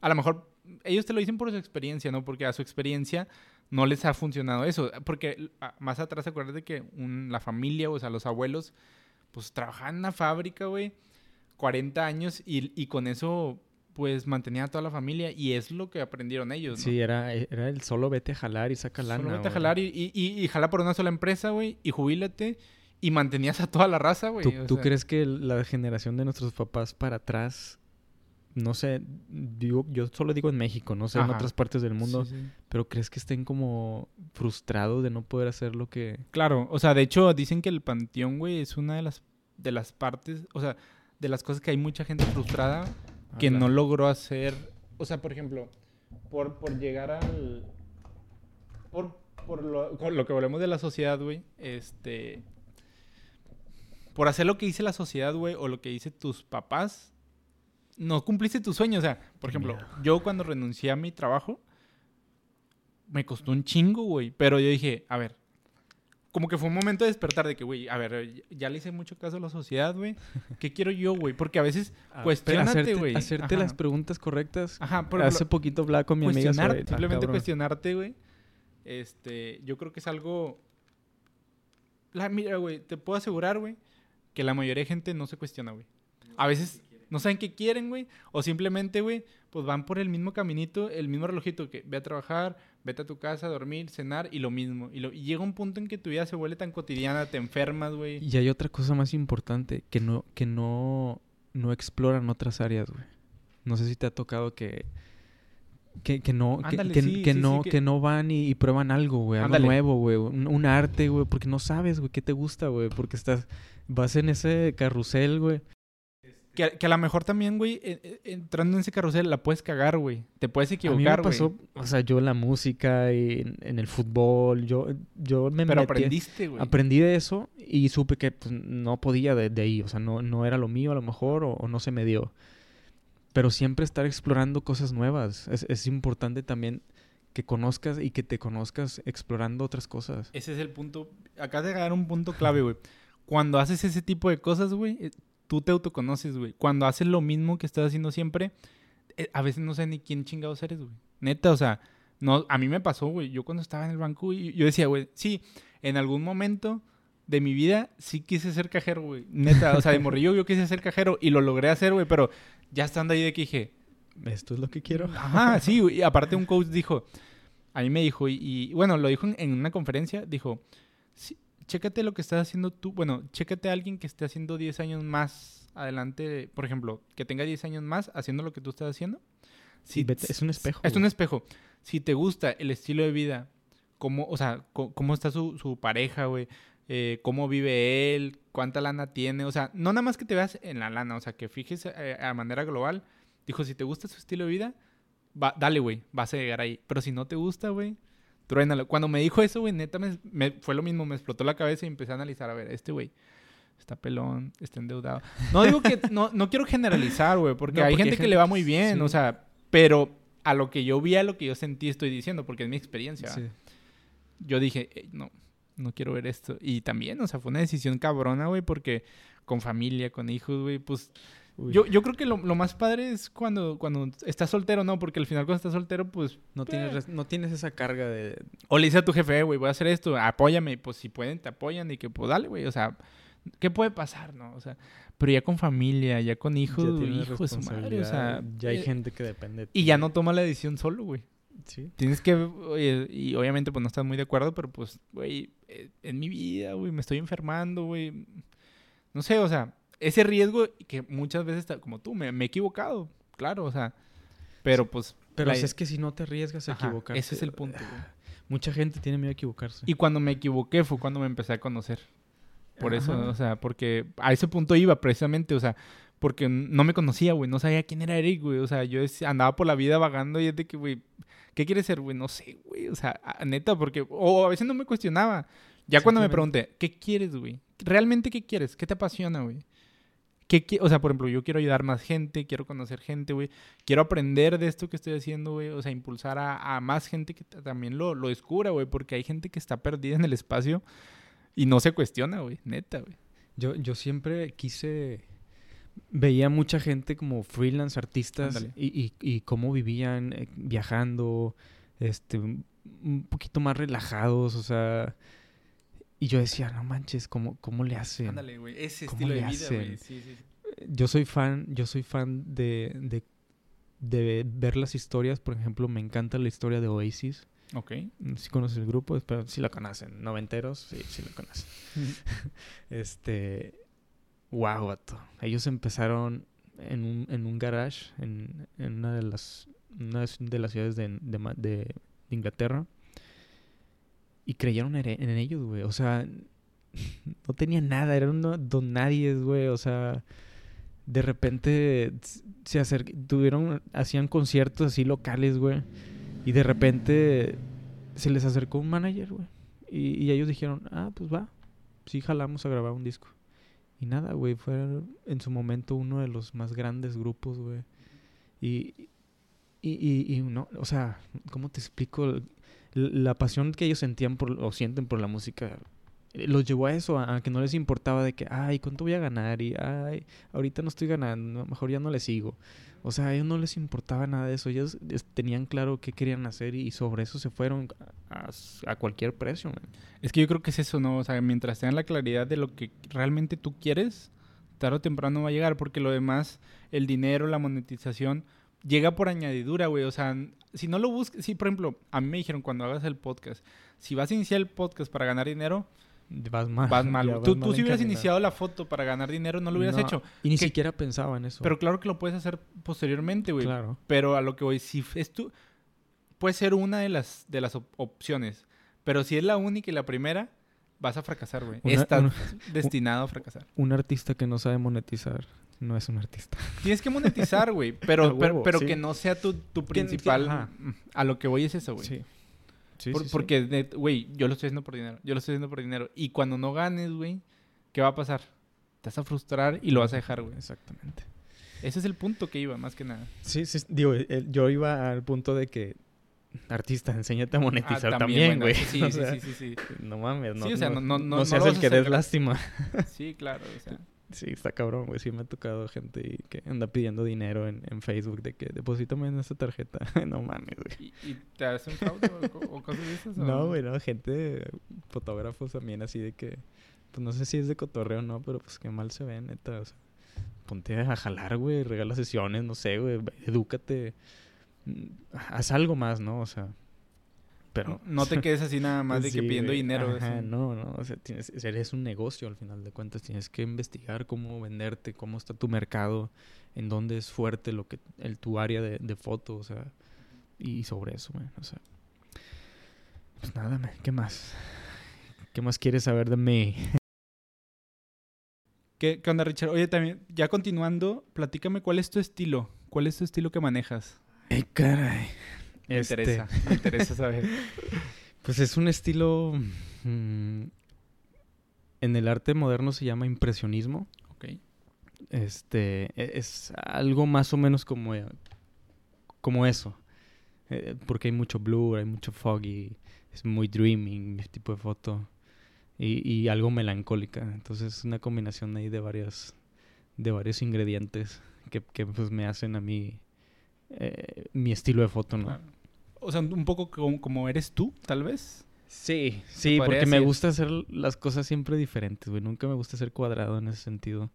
A lo mejor ellos te lo dicen por su experiencia, ¿no? Porque a su experiencia no les ha funcionado eso. Porque a- más atrás, acuérdate que un- la familia, o sea, los abuelos, pues trabajaban en una fábrica, güey, 40 años y, y con eso, pues mantenía a toda la familia y es lo que aprendieron ellos, ¿no? Sí, era, era el solo vete a jalar y saca lana. Solo vete a jalar y, y, jala por una sola empresa, güey, y jubílate y mantenías a toda la raza, güey. ¿Tú, o tú sea, crees que la generación de nuestros papás para atrás, no sé, digo, yo solo digo en México, no sé en otras partes del mundo, Sí, sí. pero crees que estén como frustrados de no poder hacer lo que... Claro, o sea, de hecho dicen que el panteón, güey, es una de las de las partes, o sea, de las cosas que hay mucha gente frustrada que Ala. no logró hacer, o sea, por ejemplo, por, por llegar al por, por lo, con lo que volvemos de la sociedad, güey, este por hacer lo que dice la sociedad, güey, o lo que dice tus papás, no cumpliste tu sueño, o sea, por ejemplo, yo cuando renuncié a mi trabajo me costó un chingo, güey, pero yo dije, a ver, como que fue un momento de despertar de que, güey, a ver, ya le hice mucho caso a la sociedad, güey. ¿Qué quiero yo, güey? Porque a veces Ah, Cuestiónate, hacerte- güey. Hacerte Ajá. las preguntas correctas. Ajá, por Hace poquito hablaba con mi amiga sobre... ah, simplemente cabrón. cuestionarte, güey. Este, yo creo que es algo... La, mira, güey, te puedo asegurar, güey, que la mayoría de gente no se cuestiona, güey. A veces no saben qué quieren, güey, o simplemente, güey, pues van por el mismo caminito, el mismo relojito que ve a trabajar, vete a tu casa, a dormir, cenar y lo mismo. Y, lo, y llega un punto en que tu vida se vuelve tan cotidiana, te enfermas, güey. Y hay otra cosa más importante, que no, que no, no exploran otras áreas, güey. No sé si te ha tocado que, que, que no, que- Ándale, que, sí, que sí, no, sí, que... que- no van y, y prueban algo, güey, algo Ándale. nuevo, güey, un, un arte, güey, porque no sabes, güey, qué te gusta, güey, porque estás, vas en ese carrusel, güey. Que, a- que a lo mejor también, güey, entrando en ese carrusel la puedes cagar, güey. Te puedes A mí me equivocar, güey. pasó, o sea, yo en la música y en, en el fútbol, yo, yo me Pero metí- aprendiste, güey. Aprendí de eso y supe que pues, no podía de, de ahí, o sea, no, no era lo mío a lo mejor o, o no se me dio. Pero siempre estar explorando cosas nuevas. Es, es importante también que conozcas y que te conozcas explorando otras cosas. Ese es el punto. Acabas de dar un punto clave, güey. Cuando haces ese tipo de cosas, güey, tú te autoconoces, güey. Cuando haces lo mismo que estás haciendo siempre, eh, a veces no sé ni quién chingados eres, güey. Neta, o sea, no, a mí me pasó, güey. Yo cuando estaba en el banco, y yo decía, güey, sí, en algún momento de mi vida sí quise ser cajero, güey. Neta, o sea, de morrillo yo quise ser cajero y lo logré hacer, güey, pero ya estando ahí de que dije, Esto es lo que quiero. Ajá, sí, güey. Y aparte un coach dijo, a mí me dijo, y, y, bueno, lo dijo en, en una conferencia, dijo, sí, chécate lo que estás haciendo tú, bueno, chécate a alguien que esté haciendo 10 años más adelante, por ejemplo, que tenga 10 años más haciendo lo que tú estás haciendo. Sí, vete- es un espejo, Es un espejo. Si te gusta el estilo de vida cómo, o sea, cómo está su, su pareja, güey. Eh, cómo vive él, cuánta lana tiene, o sea, no nada más que te veas en la lana, o sea, que fijes eh, a manera global. Dijo, si te gusta su estilo de vida, va, dale, güey, vas a llegar ahí. Pero si no te gusta, güey, truénalo. Cuando me dijo eso, güey, neta, me, fue lo mismo, me explotó la cabeza y empecé a analizar, a ver, este güey está pelón, está endeudado. No digo que, no, no quiero generalizar, güey, porque, hay, gente que le va muy bien, o sea, pero a lo que yo vi, a lo que yo sentí, estoy diciendo, porque es mi experiencia. Yo dije, no, no quiero ver esto. Y también, o sea, fue una decisión cabrona, güey, porque con familia, con hijos, güey, pues... Yo, yo creo que lo, más padre es cuando, cuando estás soltero, ¿no? Porque al final cuando estás soltero, pues... No, tienes, eh. no tienes esa carga de... O le dices a tu jefe, güey, voy a hacer esto, apóyame. Pues si pueden, te apoyan y que, pues dale, güey. O sea, ¿qué puede pasar, no? O sea, pero ya con familia, ya con hijos, hijo de su madre, o sea... Ya hay eh, gente que depende. y ya no toma la decisión solo, güey. Tienes que, y obviamente pues no estás muy de acuerdo, pero pues, güey, eh, en mi vida, güey, me estoy enfermando, güey. No sé, o sea, ese riesgo que muchas veces, como tú, me, he equivocado, claro, o sea, pero pues... Pero es que si no te arriesgas a equivocar Ese es el punto, güey. Mucha gente tiene miedo a equivocarse. Y cuando me equivoqué fue cuando me empecé a conocer. Por eso, o sea, porque a ese punto iba precisamente, o sea, porque no me conocía, güey, no sabía quién era Eric, güey, o sea, yo andaba por la vida vagando y es de que, güey, ¿Qué quieres ser, güey? No sé, güey. O sea, neta, porque. O a veces no me cuestionaba. Ya cuando me pregunté, ¿qué quieres, güey? ¿Realmente qué quieres? ¿Qué te apasiona, güey? ¿Qué, o sea, por ejemplo, yo quiero ayudar más gente, quiero conocer gente, güey. Quiero aprender de esto que estoy haciendo, güey. O sea, impulsar a, más gente que también lo, lo descubra, güey. Porque hay gente que está perdida en el espacio y no se cuestiona, güey. Neta, güey. Yo, yo siempre quise veía mucha gente como freelance artistas y, y, cómo vivían eh, viajando, este, un poquito más relajados, o sea, y yo decía, no manches, ¿cómo, cómo le hacen? Ándale, güey, ese estilo de vida, güey. Sí, sí. Yo soy fan, yo soy fan de, de, de, ver las historias, por ejemplo, me encanta la historia de Oasis. Ok. Si conoces el grupo, si lo conocen. Noventeros, sí, sí lo conocen. este, wow, vato. Ellos empezaron en un, en un garage en, en una de las una de las ciudades de, de, Inglaterra y creyeron en, ellos, güey. O sea, no tenían nada, eran don nadie, güey. O sea, de repente se acercaron, tuvieron, hacían conciertos así locales, güey. Y de repente se les acercó un manager, güey. Y, y ellos dijeron, ah, pues va, sí jalamos a grabar un disco. Y nada, güey, fue en su momento uno de los más grandes grupos, güey. Y, y, y, no, o sea, ¿cómo te explico? La pasión que ellos sentían por, o sienten por la música eh, los llevó a eso, a, que no les importaba de que, ay, ¿cuánto voy a ganar? Y, ay, ahorita no estoy ganando, mejor ya no le sigo. O sea, a ellos no les importaba nada de eso. Ellos tenían claro qué querían hacer y sobre eso se fueron a, cualquier precio. Es que yo creo que es eso, ¿no? O sea, mientras tengan la claridad de lo que realmente tú quieres, tarde o temprano va a llegar, porque lo demás, el dinero, la monetización, llega por añadidura, güey. O sea, si no lo buscas, si por ejemplo, a mí me dijeron cuando hagas el podcast, si vas a iniciar el podcast para ganar dinero, Vas mal. Vas mal. tú, tú si hubieras iniciado la foto para ganar dinero, no lo hubieras hecho. Y ni siquiera pensaba en eso. Pero claro que lo puedes hacer posteriormente, güey. Claro. Pero a lo que voy, si es tú, puede ser una de las, de las opciones. Pero si es la única y la primera, vas a fracasar, güey. Estás destinado a fracasar. Un artista que no sabe monetizar no es un artista. Tienes que monetizar, güey. Pero, pero, que no sea tu, tu principal. A lo que voy es eso, güey. Sí porque, güey, yo lo estoy haciendo por dinero. Yo lo estoy haciendo por dinero. Y cuando no ganes, güey, ¿qué va a pasar? Te vas a frustrar y lo vas a dejar, güey. Exactamente. Ese es el punto que iba, más que nada. Sí, sí. Digo, yo iba al punto de que artista, enséñate a monetizar ah, también, güey. Sí, sí, sí, sí, No mames, no, sí, o sea, no, no, no, no seas el que des lástima. Sí, claro, o sea. Sí, está cabrón, güey. Sí me ha tocado gente que anda pidiendo dinero en, en Facebook de que deposítame en esta tarjeta. no mames, güey. ¿Y, te hacen fraude o, cosas de esas? No, güey, no. Gente, fotógrafos también así de que... Pues no sé si es de cotorreo o no, pero pues qué mal se ven, neta. O sea, ponte a jalar, güey. Regala sesiones, no sé, güey. Edúcate. Mm, haz algo más, ¿no? O sea... Pero, no te quedes así nada más de que pidiendo dinero. no, no, o sea, tienes, eres un negocio al final de cuentas. Tienes que investigar cómo venderte, cómo está tu mercado, en dónde es fuerte lo que el, tu área de, de foto, o sea, y sobre eso, güey, o sea. pues nada, man, ¿qué más? ¿Qué más quieres saber de mí? ¿Qué, ¿Qué onda, Richard? Oye, también, ya continuando, platícame cuál es tu estilo. ¿Cuál es tu estilo que manejas? ¡Ay, caray! Me Este, interesa, me interesa saber. Pues es un estilo... mm, en el arte moderno se llama impresionismo. Ok. Este, e- es algo más o menos como, eh, como eso. Eh, porque hay mucho blur, hay mucho foggy, es muy dreaming mi tipo de foto. Y, y algo melancólica. Entonces es una combinación ahí de varias, de varios ingredientes que, que, pues me hacen a mí eh, mi estilo de foto, ¿no? Claro. O sea, un poco como, como eres tú, tal vez. Sí, sí, porque me gusta hacer las cosas siempre diferentes, güey. Nunca me gusta ser cuadrado en ese sentido.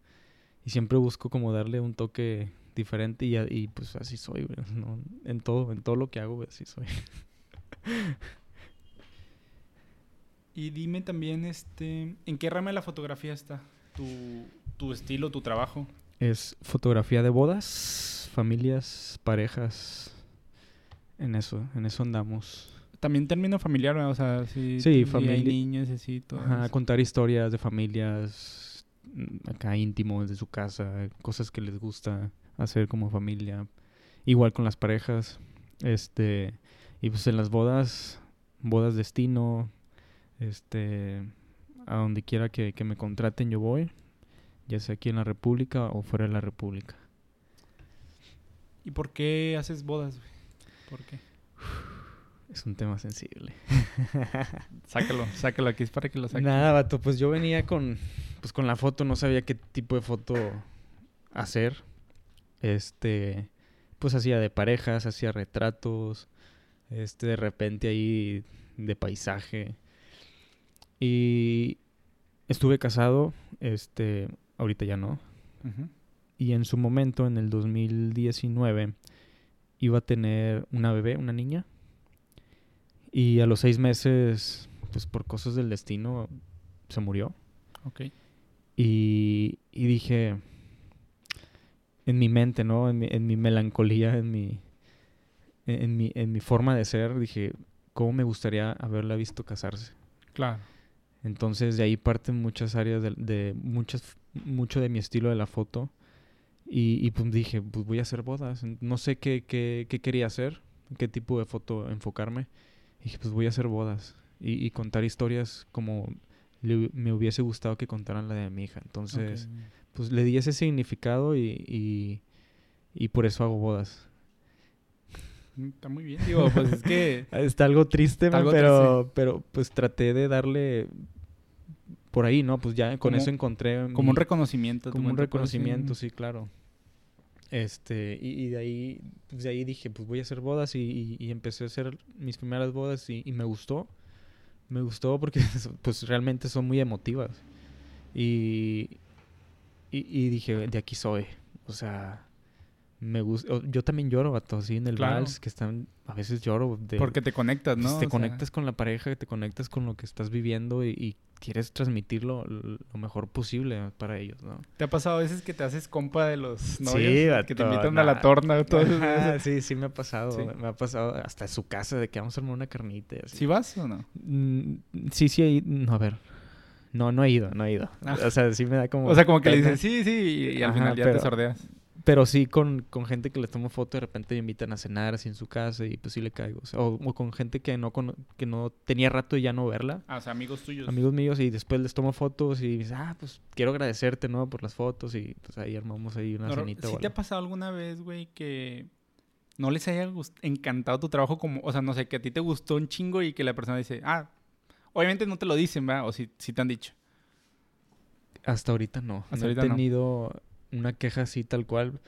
Y siempre busco como darle un toque diferente y, pues así soy, güey. ¿no? En todo, en todo lo que hago, güey, así soy. Y dime también, este, ¿en qué rama de la fotografía está tu, tu estilo, tu trabajo? Es fotografía de bodas, familias, parejas. En eso, en eso andamos. También término familiar, o sea, si, Sí, si hay famili- niños y así, todo. Ajá, eso. contar historias de familias mm, acá íntimos de su casa, cosas que les gusta hacer como familia. Igual con las parejas. Este, y pues en las bodas, bodas destino, este, a donde quiera que, que me contraten yo voy, ya sea aquí en la República o fuera de la República. ¿Y por qué haces bodas, güey? ¿Por qué? Es un tema sensible. Sácalo, sácalo aquí, es para que lo saques. Nada, vato, pues yo venía con, pues con la foto, no sabía qué tipo de foto hacer. Este, pues hacía de parejas, hacía retratos, este, de repente ahí de paisaje. Y estuve casado, este, ahorita ya no. Y en su momento, en el 2019, iba a tener una bebé, una niña. Y a los seis meses, pues por cosas del destino, se murió. Ok. Y, y dije, en mi mente, ¿no? En mi, en mi melancolía, en mi, en, en mi, en mi forma de ser, dije, ¿cómo me gustaría haberla visto casarse? Claro. Entonces de ahí parten muchas áreas de, de muchas, mucho de mi estilo de la foto. Y, y pues dije, pues voy a hacer bodas. No sé qué, qué, qué quería hacer, qué tipo de foto enfocarme. Y dije, pues voy a hacer bodas. Y, y contar historias como le me hubiese gustado que contaran la de mi hija. Entonces, pues le di ese significado y, y, y por eso hago bodas. Mm, Está muy bien. Digo, pues es que... Está algo triste, Está man, algo pero, pero pues traté de darle por ahí, ¿no? Pues ya con Como- eso encontré Como mi- un reconocimiento. como un reconocimiento, sí, claro. Este, y, y de ahí, pues de ahí dije, pues voy a hacer bodas y, y- y empecé a hacer mis primeras bodas y, me gustó. Me gustó porque pues realmente son muy emotivas. Y, y dije, de aquí soy. O sea, me gusta. Yo también lloro, vato, así en el Claro. vals, que están, a veces lloro. De, Porque te conectas, pues, ¿no? te O sea, conectas con la pareja, te conectas con lo que estás viviendo y, y quieres transmitirlo lo mejor posible para ellos, ¿no? ¿Te ha pasado a veces que te haces compa de los Sí, novios? que te vato, invitan a la nah. torna. Todo eso. Ajá, sí, sí me ha pasado. Sí. Me ha pasado hasta su casa de que vamos a armar una carnita. así. ¿Sí vas o no? Mm, sí, sí. No, a ver. No, no he ido, no he ido. Ah. O sea, sí me da como. O sea, como que le dicen sí, sí, y, y al Ajá, final ya pero- te sordeas. Pero sí con, con gente que les tomo foto, de repente me invitan a cenar así en su casa y pues sí le caigo. O, sea, o- o con gente que no, cono- que no tenía rato de ya no verla. Ah, o sea, amigos tuyos. Amigos míos y después les tomo fotos y dices, ah, pues quiero agradecerte, ¿no? Por las fotos y pues ahí armamos ahí una No, cenita o ¿Sí te ha pasado alguna vez, güey, que no les haya encantado tu trabajo como, o sea, no sé, que a ti te gustó un chingo y que la persona dice, ah, obviamente no te lo dicen, ¿verdad? O si te han dicho. Hasta ahorita no. Hasta no ahorita he no. Una queja así tal cual.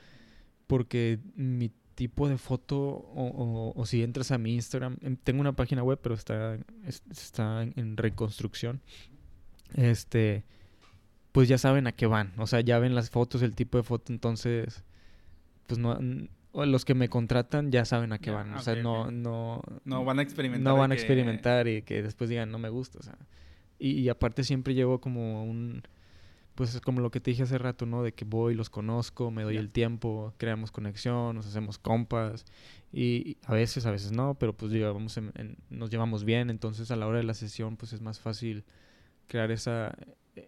Porque mi tipo de foto, o, o- o si entras a mi Instagram, em, tengo una página web, pero está, es- está en- reconstrucción. Este, pues ya saben a qué van. O sea, ya ven las fotos, el tipo de foto, entonces, pues no, los que me contratan ya saben a qué van. O ah, sea, no, no, No van a experimentar. no van a que- experimentar y que después digan no me gusta. O sea. y, y aparte siempre llevo como un pues es como lo que te dije hace rato, ¿no? De que voy, los conozco, me doy el tiempo, creamos conexión, nos hacemos compas. Y, a veces, a veces no, pero pues digamos, nos llevamos bien. Entonces a la hora de la sesión, pues es más fácil crear esa,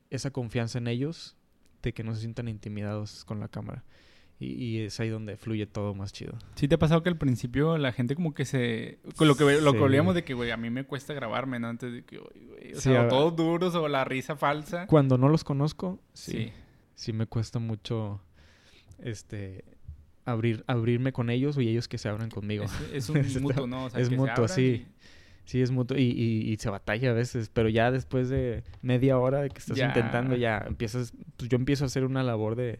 esa confianza en ellos de que no se sientan intimidados con la cámara. Y, es ahí donde fluye todo más chido. ¿Sí te ha pasado que al principio la gente como que se... Con lo que lo sí. de que, güey, a mí me cuesta grabarme, ¿no? Antes de que, güey, o sea, todos duros o la risa falsa. Cuando no los conozco, sí. Sí, me cuesta mucho, este... Abrir, abrirme con ellos y ellos que se abran conmigo. Es, un mutuo, ¿no? O sea, es mutuo, sí. Sí, es mutuo y, y, se batalla a veces, pero ya después de media hora de que estás intentando, ya empiezas, pues yo empiezo a hacer una labor de,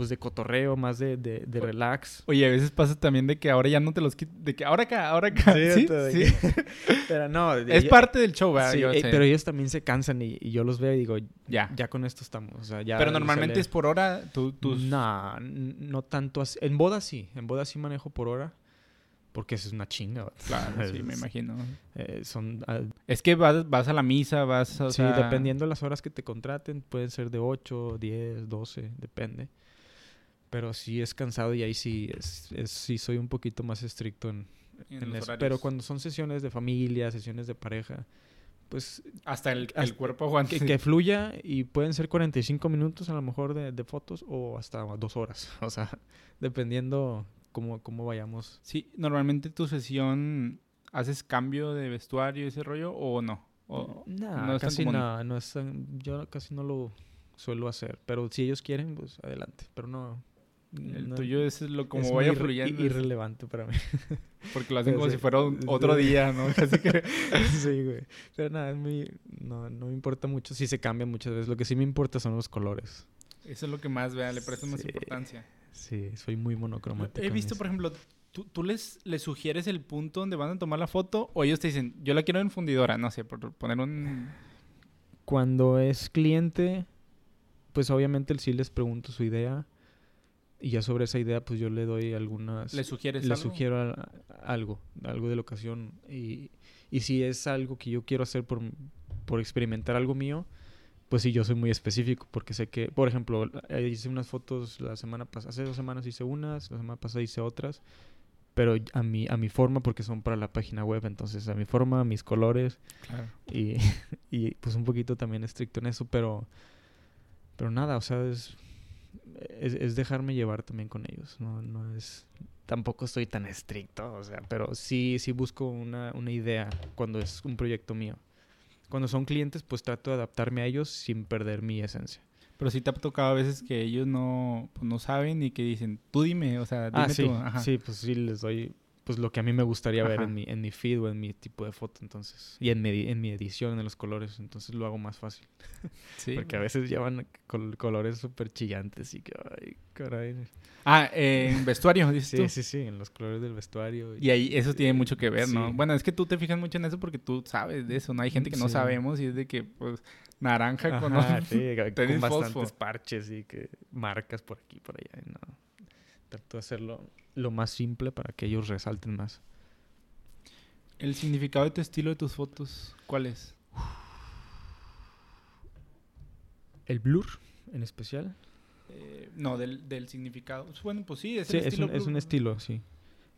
pues de cotorreo, más de, de, de, relax. Oye, a veces pasa también de que ahora ya no te los quitas, de que ahora acá, ahora acá. Sí, sí. pero no. Es parte del show, ¿verdad? Sí, eh, pero ellos también se cansan y, yo los veo y digo, ya, ya con esto estamos. O sea, ya pero normalmente es por hora, tú, tus... No, no tanto así. En boda sí, en boda sí manejo por hora. Porque es una chinga. Claro, sí, me imagino. Eh, son, ah, es que vas, vas, a la misa, vas... O sí, dependiendo de las horas que te contraten, pueden ser de 8, 10, 12, depende. Pero sí es cansado y ahí sí, es, sí soy un poquito más estricto en, eso. Pero cuando son sesiones de familia, sesiones de pareja, pues... Hasta el, el cuerpo aguante. Que, fluya y pueden ser 45 minutos a lo mejor de, de, fotos o hasta dos horas. O sea, dependiendo cómo, cómo vayamos. Sí, normalmente tu sesión haces cambio de vestuario y ese rollo o no? O, no, casi no, no es, yo casi no lo suelo hacer. Pero si ellos quieren, pues adelante. Pero no, el tuyo es lo como vaya fluyendo. irrelevante para mí. Porque lo hacen como si fuera otro día, ¿no? Casi que... sí, güey. Pero nada, es muy... No, no me importa mucho si se cambia muchas veces. Lo que sí me importa son los colores. Eso es lo que más, vea, le presto más importancia. Sí, soy muy monocromático. He visto, por ejemplo, ¿tú, tú les, les sugieres el punto donde van a tomar la foto o ellos te dicen, yo la quiero en fundidora, no sé, por poner un... Cuando es cliente, pues obviamente sí les pregunto su idea y ya sobre esa idea, pues yo le doy algunas... ¿Le sugieres Le sugiero algo, algo de la ocasión. Y, y si es algo que yo quiero hacer por, por experimentar algo mío, pues sí, yo soy muy específico porque sé que, por ejemplo, eh, hice unas fotos la semana pasada, hace dos semanas hice unas, la semana pasada hice otras, pero a mi, a mi forma porque son para la página web, entonces a mi forma, a mis colores claro. y, y pues un poquito también estricto en eso, pero, pero nada, o sea, es es, dejarme llevar también con ellos. No, no es. Tampoco estoy tan estricto, o sea, pero sí, sí busco una, una idea cuando es un proyecto mío. Cuando son clientes, pues trato de adaptarme a ellos sin perder mi esencia. Pero sí te ha tocado a veces que ellos no, pues no saben y que dicen, tú dime, o sea, dime ah, sí, tú. Sí, pues sí les doy pues lo que a mí me gustaría ver en mi, en mi feed o en mi tipo de foto, entonces. Y en mi, en mi edición, en los colores, entonces lo hago más fácil. Sí. Porque a veces llevan colores súper chillantes y que, ay, caray. Ah, en vestuario, dices sí, tú. Sí, sí, en los colores del vestuario. Y, ahí eso tiene mucho que ver, ¿no? Bueno, es que tú te fijas mucho en eso porque tú sabes de eso, ¿no? Hay gente que no sabemos y es de que, pues, naranja con, sí, con bastantes parches y que marcas por aquí por allá. No. Trato de hacerlo lo más simple para que ellos resalten más. ¿El significado de tu estilo de tus fotos cuál es? ¿El blur en especial? Eh, no, del, del, significado. Bueno, pues sí, es, estilo es, un, estilo, sí.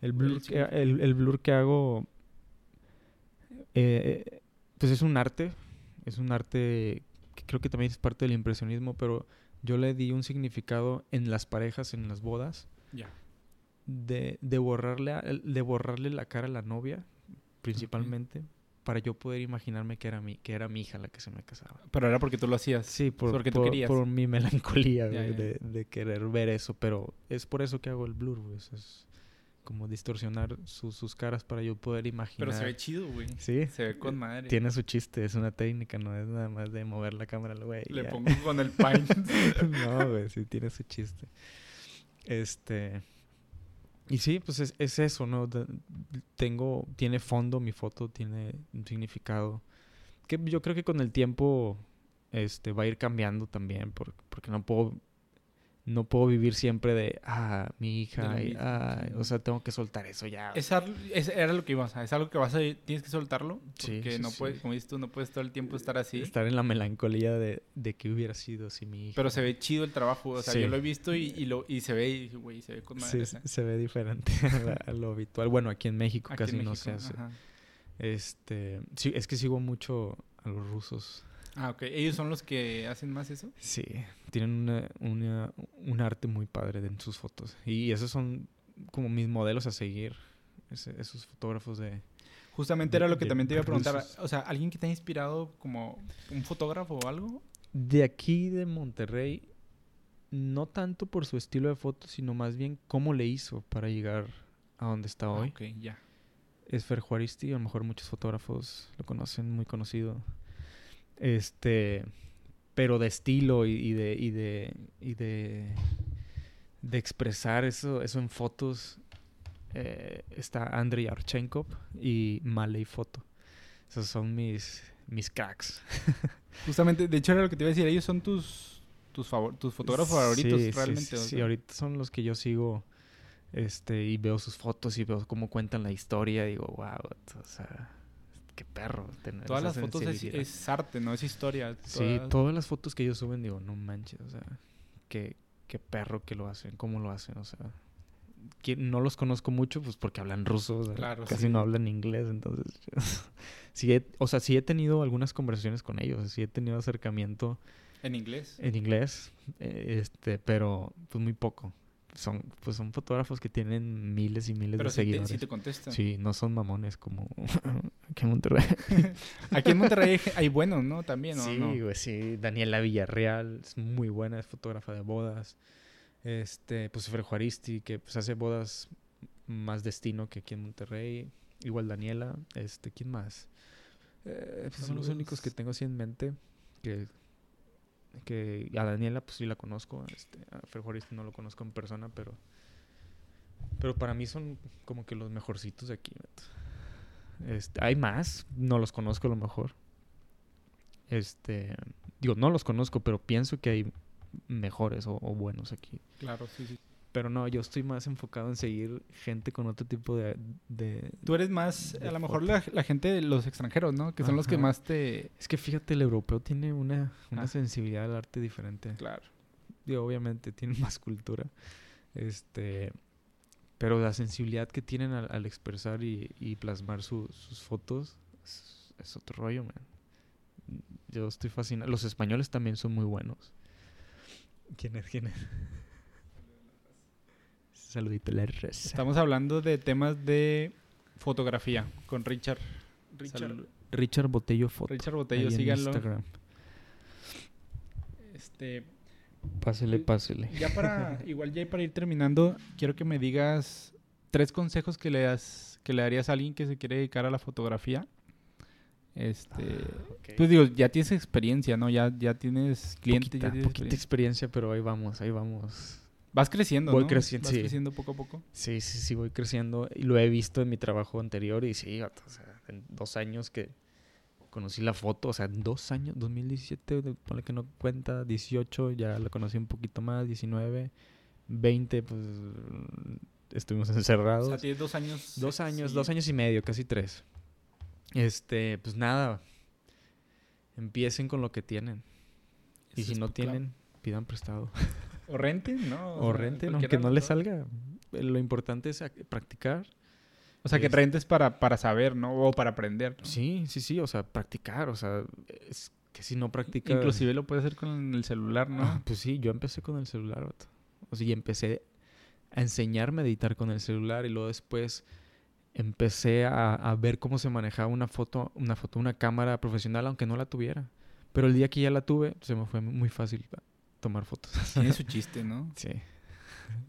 El blur, que, el, blur que hago, eh, pues es un arte. Es un arte que creo que también es parte del impresionismo, pero yo le di un significado en las parejas, en las bodas. Ya de, de, borrarle, de borrarle la cara a la novia, principalmente, para yo poder imaginarme que era, mi, que era mi hija la que se me casaba. Pero era porque tú lo hacías. Sí, por, porque tú querías. por mi melancolía De, de, querer ver eso, pero es por eso que hago el blur, Es como distorsionar sus caras para yo poder imaginar. Pero se ve chido, güey. Sí. Se ve con madre. Tiene su chiste, es una técnica, no es nada más de mover la cámara, güey. Le pongo con el paint. no, güey, sí tiene su chiste. Este... Y sí, pues es, es eso, ¿no? tengo, tiene fondo mi foto, tiene un significado. Que yo creo que con el tiempo este, va a ir cambiando también, porque no puedo no puedo vivir siempre de, ah, mi hija, De lo y, mismo, sí. o sea, tengo que soltar eso ya. Es, es- era lo que ibas a... Es algo que vas a... Tienes que soltarlo. Porque sí, no sí. puedes... Como dices tú, no puedes todo el tiempo estar así. Estar en la melancolía de, de que hubiera sido si mi hija. Pero se ve chido el trabajo. O sea, yo lo he visto y, y lo, y se ve... Y, güey, se ve con madre. Se ve diferente a, la- a lo habitual. Bueno, aquí en México Aquí en casi no se hace. ajá. Este, sí, es que sigo mucho a los rusos. Ah, ok. ¿Ellos son los que hacen más eso? Sí, tienen una, una- un arte muy padre en sus fotos. Y esos son como mis modelos a seguir. ese- esos fotógrafos de... Justamente era lo que también te iba a preguntar. rusos. O sea, ¿alguien que te ha inspirado como un fotógrafo o algo? De aquí de Monterrey, no tanto por su estilo de foto, sino más bien cómo le hizo para llegar a donde está Ah, hoy. ok, ya. es Fer Juaristi, a lo mejor muchos fotógrafos lo conocen, muy conocido. Este, pero de estilo y, y de y de y de, de expresar eso eso en fotos eh, está Andrei Archenkov y Malay Foto. Esos son mis mis cracks. Justamente, de hecho era lo que te iba a decir. Ellos son tus, tus, favor- tus fotógrafos favoritos Sí, sí, realmente. Sí, o sí, sea. ahorita son los que yo sigo este y veo sus fotos y veo cómo cuentan la historia digo, wow, o sea, qué perro tener Todas las fotos es, sensibilidad". es arte, ¿no? Es historia. Sí, todas- las fotos que ellos suben, digo, no manches, o sea, qué, qué perro que lo hacen, cómo lo hacen, o sea. que no los conozco mucho, pues porque hablan ruso, o sea, Claro, casi sí. no hablan inglés, entonces. sí he- o sea, sí he tenido algunas conversaciones con ellos, sí he tenido acercamiento En inglés. en inglés, eh, este, pero pues muy poco. Son, pues son fotógrafos que tienen miles y miles Pero de te, seguidores. sí te contestan. Sí, no son mamones como aquí en Monterrey. Aquí en Monterrey hay, buenos, ¿no? También, ¿o Sí, no? güey, sí. Daniela Villarreal es muy buena, es fotógrafa de bodas. Este, pues Juaristi, que pues hace bodas más destino que aquí en Monterrey. Igual Daniela. Este, ¿quién más? Eh, pues son los únicos que tengo así en mente. Que, que a Daniela, pues sí la conozco. Este, a Fer Juaristi no lo conozco en persona, pero. Pero para mí son como que los mejorcitos de aquí. Este, hay más, no los conozco a lo mejor. Este, digo, no los conozco, pero pienso que hay mejores o, o buenos aquí. Claro, sí, sí. Pero no, yo estoy más enfocado en seguir gente con otro tipo de... de- Tú eres más, a lo mejor la, la gente de los extranjeros, ¿no? Que son los que más te... Es que fíjate, el europeo tiene una, una Ah. sensibilidad al arte diferente. Claro. Digo, obviamente tienen más cultura. Este, pero la sensibilidad que tienen al, al expresar y, y plasmar su- sus fotos es, es otro rollo, man. Yo estoy fascinado. Los españoles también son muy buenos. ¿Quién es? ¿Quién es? Saludito la raza. Estamos hablando de temas de fotografía con Richard. Richard Botello Foto. Richard Botello, ahí en síganlo. Instagram. Este, Pásele, pásele. ya para, igual ya para ir terminando, quiero que me digas tres consejos que le das, que le darías a alguien que se quiere dedicar a la fotografía. Este, pues digo, ya tienes experiencia, ¿no? Ya, ya tienes clientes, poquita, ya tienes poquita experiencia. experiencia, pero ahí vamos, ahí vamos. Vas creciendo, Voy ¿no? creciendo, Vas sí. creciendo poco a poco. Sí, sí, sí, voy creciendo. Y lo he visto en mi trabajo anterior y sí, o sea, en dos años que conocí la foto, o sea, en dos años, 2017, de- ponle que no cuenta, 18, ya la conocí un poquito más, 19, 20, pues estuvimos encerrados. O sea, tienes dos años. Dos años, sí. dos años y medio, casi tres. Este, pues nada, empiecen con lo que tienen. Y si no tienen, pidan prestado. O renten, ¿no? O renten, cualquiera aunque no les dos. salga. Eh, Lo importante es ac- practicar. O sea, que Es- rentes para, para saber, ¿no? O para aprender. ¿no? Sí, sí, sí, o sea, practicar, o sea, es que si no practicas... Inclusive lo puedes hacer con el celular, ¿no? Ah, pues sí, yo empecé con el celular, vato. O sea, y empecé a enseñarme a editar con el celular y luego después empecé a, a ver cómo se manejaba una foto, una foto, una cámara profesional, aunque no la tuviera. Pero el día que ya la tuve, se me fue muy fácil tomar fotos. Tiene su chiste, ¿no? Sí.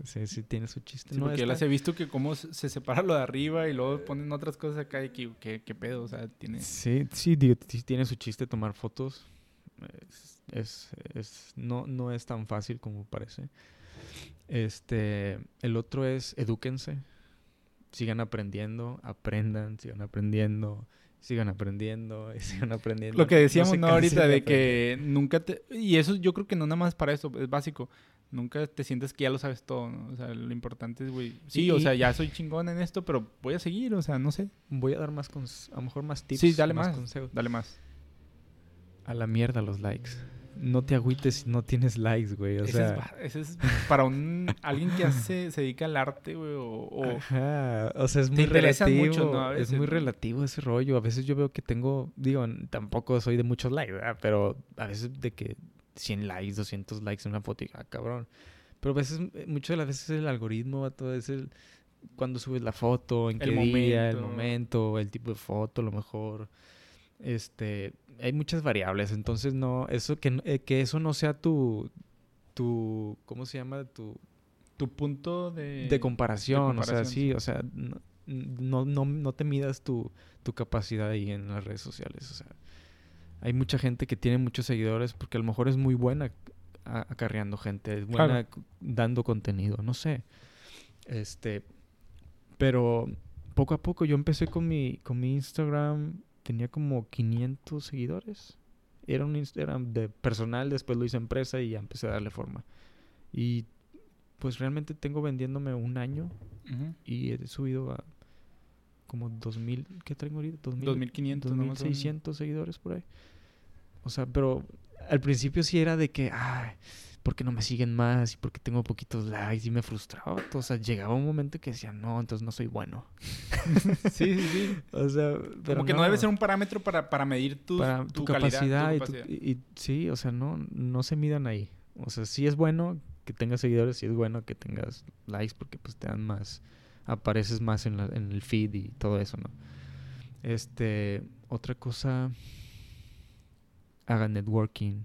Sí, sí, tiene su chiste. Sí, no porque las he visto que cómo se se separa lo de arriba y luego ponen otras cosas acá y que, que, que pedo, o sea, tiene... Sí, sí, digo, sí tiene su chiste tomar fotos. Es, es, es- no, no es tan fácil como parece. Este, el otro es edúquense. Sigan aprendiendo, aprendan, sigan aprendiendo, sigan aprendiendo y sigan aprendiendo. Lo que decíamos, ¿no? Ahorita de que nunca te... Y eso yo creo que no nada más para eso, es básico. Nunca te sientes que ya lo sabes todo, ¿no? O sea, lo importante es, güey, sí, Y- o sea, ya soy chingón en esto, pero voy a seguir, o sea, no sé. Voy a dar más, cons- a lo mejor más tips. Sí, dale más. consejos. Dale más. A la mierda los likes. No te agüites si no tienes likes, güey. O ese, sea, es, ese es para un alguien que hace, se dedica al arte, güey, o, o- Ajá, o sea, es muy relativo. mucho, ¿no? A es muy relativo ese rollo. A veces yo veo que tengo, digo, tampoco soy de muchos likes, ¿verdad? Pero a veces de que 100 likes, 200 likes en una foto y ah, cabrón. Pero a veces, muchas de las veces el algoritmo, todo es el cuando subes la foto, en qué El día, el momento. momento, el tipo de foto, a lo mejor. Este, hay muchas variables, entonces no, eso que, eh, que eso no sea tu, tu, ¿cómo se llama? Tu, tu punto de... de comparación, o sea, sí, o sea, no, no, no, no te midas tu, tu capacidad ahí en las redes sociales, o sea, hay mucha gente que tiene muchos seguidores porque a lo mejor es muy buena acarreando gente, es buena Claro. dando contenido, no sé, este, pero poco a poco yo empecé con mi, con mi Instagram, tenía como 500 seguidores, era un Instagram de personal, después lo hice empresa y ya empecé a darle forma. Y pues realmente tengo vendiéndome un año y he subido a como 2000, ¿qué tengo ahorita? 2000, 2500, ¿no? Más o menos. 2600 seguidores por ahí. O sea, pero al principio sí era de que, ay, ¿por qué no me siguen más? Y porque tengo poquitos likes y me frustraba. O sea, llegaba un momento que decía, no, entonces no soy bueno. Sí, sí, sí. O sea, pero Como que no. debe ser un parámetro para, para medir tu, para tu, tu, calidad, capacidad, y tu-. Y, y sí, o sea, no, no se midan ahí. O sea, sí es bueno que tengas seguidores, sí es bueno que tengas likes porque pues te dan más, apareces más en, la- en el feed y todo eso, ¿no? Este, otra cosa, hagan networking,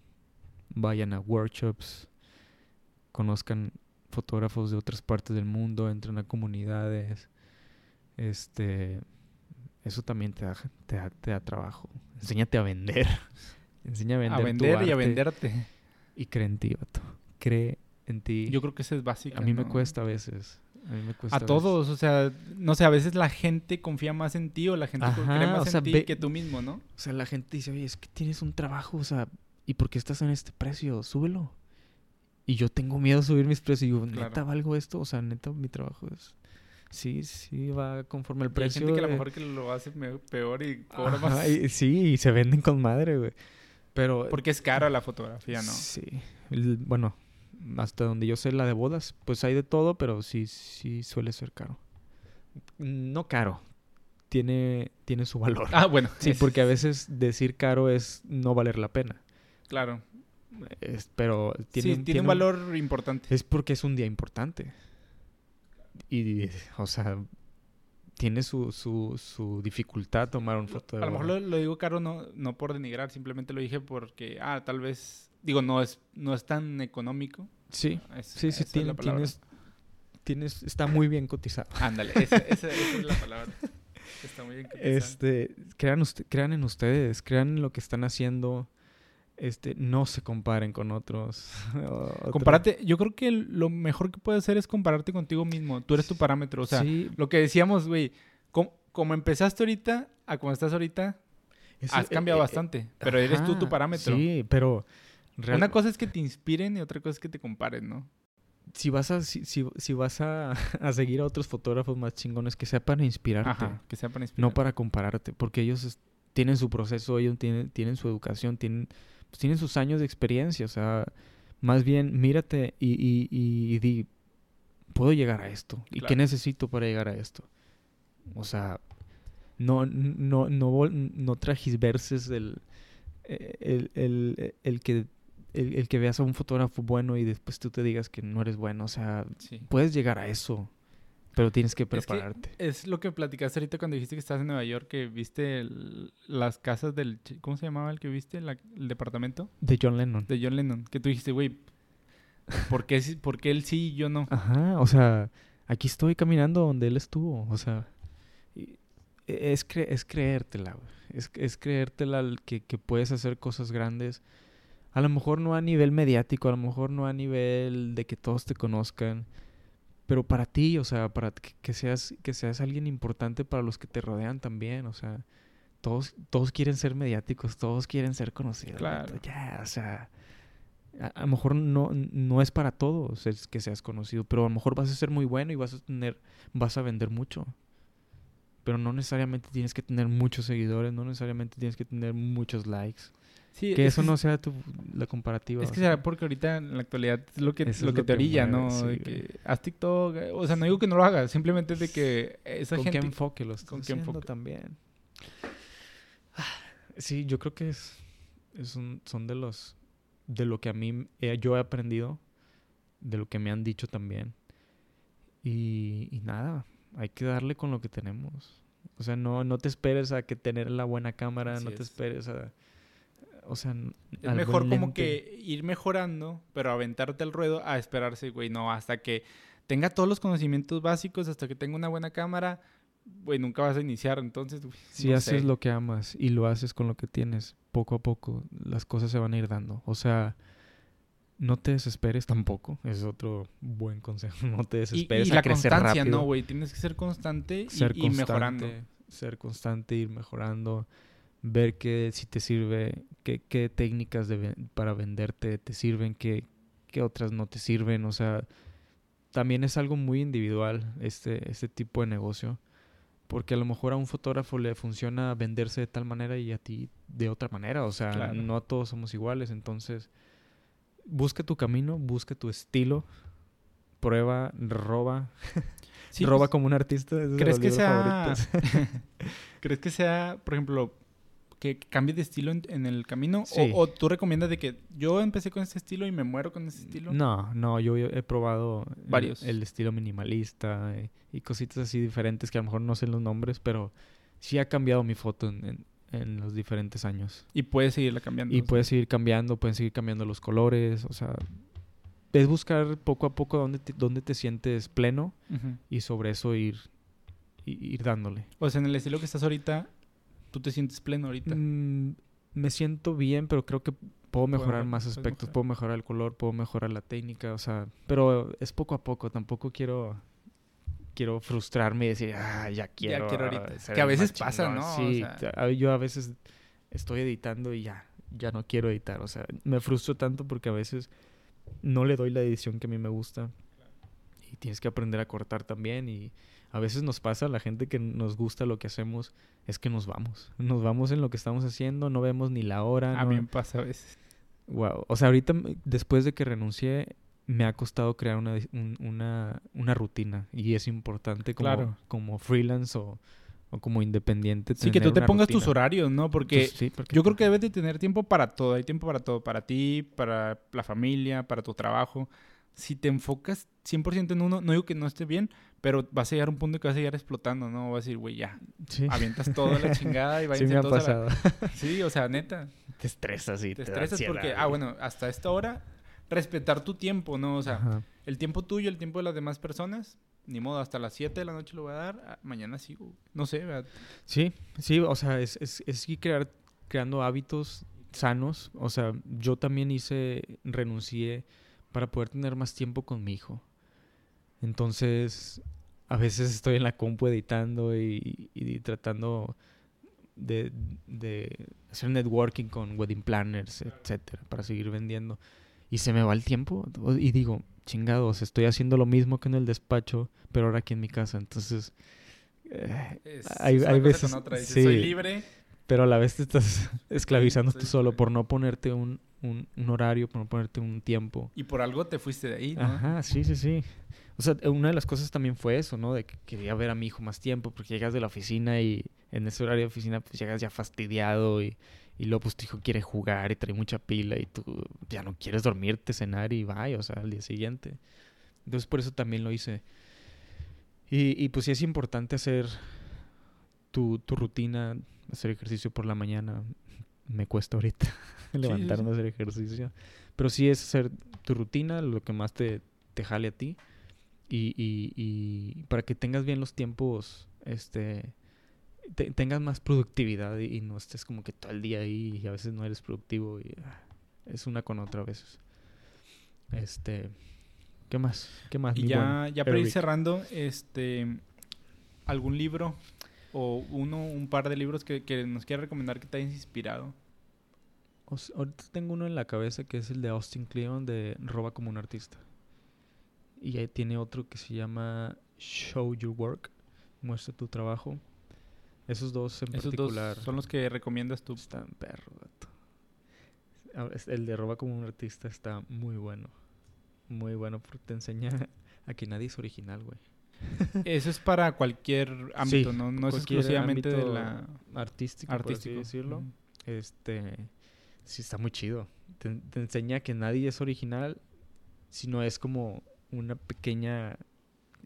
vayan a workshops, conozcan fotógrafos de otras partes del mundo, entren a comunidades, este, eso también te da, te da, te da trabajo. Enséñate a vender. Enseña a vender. a tu vender y a venderte. Y cree en ti, vato. Cree en ti. Yo creo que eso es básico. a mí me cuesta a veces. A mí me cuesta A todos, o sea, no sé, a veces la gente confía más en ti o la gente Ajá, cree más o en ti ve- que tú mismo, ¿no? O sea, la gente dice, oye, es que tienes un trabajo, o sea, ¿y por qué estás en este precio? Súbelo. Y yo tengo miedo a subir mis precios. Y digo, ¿neta Claro. valgo esto? O sea, neta, mi trabajo es... Sí, sí, va conforme el Y hay precio. gente que a lo mejor que lo hace peor y cobra Ajá, más. y- sí, y se venden con madre, güey. Pero... Porque es cara la fotografía, ¿no? Sí. El- bueno, hasta donde yo sé la de bodas, pues hay de todo, pero sí, sí suele ser caro. No caro. Tiene, tiene su valor. Ah, bueno. Sí, porque a veces decir caro es no valer la pena. Claro. Es- pero tiene, sí, tiene, un valor importante. Es porque es un día importante. Y, o sea, tiene su, su, su dificultad tomar una foto de A lo mejor lo, lo digo caro no, no por denigrar, simplemente lo dije porque, ah, tal vez, digo, no es, no es tan económico. Sí, Es- sí, sí, tiene- tienes, tienes, está muy bien cotizado. Ándale, esa, esa- esa es la palabra. Está muy bien. cotizado. Este, crean, usted- crean en ustedes, crean en lo que están haciendo. Este, no se comparen con otros. Otra- Compárate, yo creo que lo mejor que puedes hacer es compararte contigo mismo. Tú eres tu parámetro. O sea, Sí, lo que decíamos, güey, com- como empezaste ahorita a como estás ahorita, eso- has cambiado eh, eh, bastante. Pero eres tú tu parámetro. Sí, pero real- Una cosa es que te inspiren y otra cosa es que te comparen, ¿no? si vas a si, si- si vas a, a seguir a otros fotógrafos más chingones que sea para inspirarte, Ajá, que sea para inspirar. no para compararte, porque ellos tienen su proceso, ellos tienen tienen su educación, tienen pues, tienen sus años de experiencia, o sea, más bien mírate y, y, y- y di puedo llegar a esto y qué necesito para llegar a esto. O sea, no no no no tragisverses el el, el, el que el, el que veas a un fotógrafo bueno y después tú te digas que no eres bueno, o sea, Sí. puedes llegar a eso, pero tienes que prepararte. Es lo que platicaste ahorita cuando dijiste que estabas en Nueva York, que viste el- las casas del... ¿Cómo se llamaba el que viste? La- el departamento De John Lennon. de John Lennon. Que tú dijiste, güey, ¿por qué, por qué él sí y yo no? Ajá, o sea, aquí estoy caminando donde él estuvo, o sea, e- es, cre- es creértela, güey. Es, es creértela el que, que puedes hacer cosas grandes. A lo mejor no a nivel mediático, a lo mejor no a nivel de que todos te conozcan, pero para ti, o sea, para que, que seas, que seas alguien importante para los que te rodean también, o sea, todos, todos quieren ser mediáticos, todos quieren ser conocidos. Claro. Ya, o sea, a, a lo mejor no, no es para todos el que seas conocido, pero a lo mejor vas a ser muy bueno y vas a tener, vas a vender mucho. Pero no necesariamente tienes que tener muchos seguidores, no necesariamente tienes que tener muchos likes. Sí, Que es eso no sea tu, la comparativa. Es que sea. será porque ahorita en la actualidad es lo que, lo es que lo te orilla, mueve, ¿no? sí, de güey. que haz TikTok. eh, O sea, no digo que no lo hagas, simplemente de que esa ¿Con gente... qué enfoque lo estás con qué enfoque. también? Sí, yo creo que es, es un- son de los de lo que a mí he- yo he aprendido, de lo que me han dicho también. Y, y nada, hay que darle con lo que tenemos. O sea, no, no te esperes a que tener la buena cámara, Así no te es. esperes a... O sea, Es mejor como que ir mejorando, pero aventarte al ruedo a esperarse, güey, no, hasta que tenga todos los conocimientos básicos, hasta que tenga una buena cámara, güey, nunca vas a iniciar, entonces, güey, Si no haces sé. lo que amas y lo haces con lo que tienes, poco a poco las cosas se van a ir dando. O sea, no te desesperes tampoco. Es otro buen consejo. No te desesperes y a la crecer constancia, rápido. ¿no, güey? Tienes que ser constante y, ser y constante, mejorando. Ser constante, ir mejorando. Ver que si te sirve, qué, qué técnicas de para venderte te sirven, qué, qué otras no te sirven. O sea, también es algo muy individual este, este tipo de negocio. Porque a lo mejor a un fotógrafo le funciona venderse de tal manera y a ti de otra manera. O sea, Claro. no todos somos iguales. Entonces, busca tu camino, busca tu estilo. Prueba, roba. Sí, roba pues, como un artista. ¿Crees que sea. ¿crees que sea, por ejemplo, que cambie de estilo en, en el camino? Sí. O, o tú recomiendas de que yo empecé con este estilo y me muero con ese estilo? No, no, yo he probado el- Varios. El, estilo minimalista eh, y cositas así diferentes que a lo mejor no sé los nombres, pero sí ha cambiado mi foto en, en- en los diferentes años. Y puedes seguirla cambiando. Y o sea. puede seguir cambiando, pueden seguir cambiando los colores, o sea, es buscar poco a poco dónde te, dónde te sientes pleno Ujú. y sobre eso ir, ir dándole. O sea, en el estilo que estás ahorita, tú te sientes pleno ahorita. Mm, me siento bien, pero creo que puedo mejorar mejor- más aspectos. mejorar. Puedo mejorar el color, puedo mejorar la técnica, o sea, pero es poco a poco. Tampoco quiero quiero frustrarme y decir, ah, ya quiero. quiero ahorita". Que a veces pasa, chingón". ¿no? O Sí, sea- yo a veces estoy editando y ya, ya no quiero editar. O sea, me frustro tanto porque a veces no le doy la edición que a mí me gusta. Y tienes que aprender a cortar también. Y a veces nos pasa, a la gente que nos gusta lo que hacemos, es que nos vamos. Nos vamos en lo que estamos haciendo, no vemos ni la hora. a no- mí me pasa a veces. Wow. O sea, ahorita después de que renuncié, me ha costado crear una, un- una, una rutina. Y es importante como, Claro. como freelance o, o como independiente. Sí, que tú te pongas tus horarios, ¿no? Porque sí, porque yo creo que debes de tener tiempo para todo. Hay tiempo para todo. Para ti, para la familia, para tu trabajo. Si te enfocas 100% en uno, no digo que no esté bien, pero vas a llegar a un punto que vas a llegar explotando, ¿no? Vas a decir, güey, ya, Sí, avientas toda la chingada y sí váyanse me ha la- pasado. Sí, o sea, neta. te estresas y Te da estresas porque, ah, bueno, hasta esta hora, respetar tu tiempo, ¿no? O sea, Ajá. el tiempo tuyo, el tiempo de las demás personas, ni modo, hasta las 7 de la noche lo voy a dar, ah, mañana sigo. No sé, ¿verdad? Sí, sí, o sea, es, es, es ir crear, creando hábitos sanos. O sea, yo también hice, renuncié para poder tener más tiempo con mi hijo. Entonces, a veces estoy en la compu editando y, y tratando de, de hacer networking con wedding planners, etcétera, para seguir vendiendo. Y se me va el tiempo y digo, chingados, estoy haciendo lo mismo que en el despacho, pero ahora aquí en mi casa. Entonces, eh, Es, Hay- veces- con otra. Dices, sí. Soy libre. Pero a la vez te estás esclavizando sí, tú sí. solo por no ponerte un, un, un horario, por no ponerte un tiempo. Y por algo te fuiste de ahí, ¿no? Ajá, sí, sí, sí. O sea, una de las cosas también fue eso, ¿no? De que quería ver a mi hijo más tiempo, porque llegas de la oficina y en ese horario de oficina pues llegas ya fastidiado y, y luego pues tu hijo quiere jugar y trae mucha pila y tú ya no quieres dormirte, cenar y vaya, o sea, al día siguiente. Entonces por eso también lo hice. Y, y pues sí es importante hacer tu, tu rutina, hacer ejercicio por la mañana. Me cuesta ahorita sí, levantarme a hacer ejercicio. Pero sí es hacer tu rutina, lo que más te, te jale a ti. Y, y, y para que tengas bien los tiempos, este, te- tengas más productividad y, y no estés como que todo el día ahí y a veces no eres productivo y ah, es una con otra a veces. Este, ¿qué más? ¿Qué más? Y ya, ya para ir cerrando, este, algún libro o uno, un par de libros que, que nos quieras recomendar que te hayas inspirado. o ahorita tengo uno en la cabeza que es el de Austin Kleon de Roba como un artista. Y ahí tiene otro que se llama Show Your Work, muestra tu trabajo. Esos dos en Esos particular dos son los que recomiendas tú. están perro, gato. El de Roba como un artista está muy bueno. Muy bueno porque te enseña a que nadie es original, güey. Eso es para cualquier ámbito, Sí, ¿no? No es exclusivamente de la Artístico, artístico. por así decirlo. Este, sí está muy chido. Te, te enseña que nadie es original, sino es como una pequeña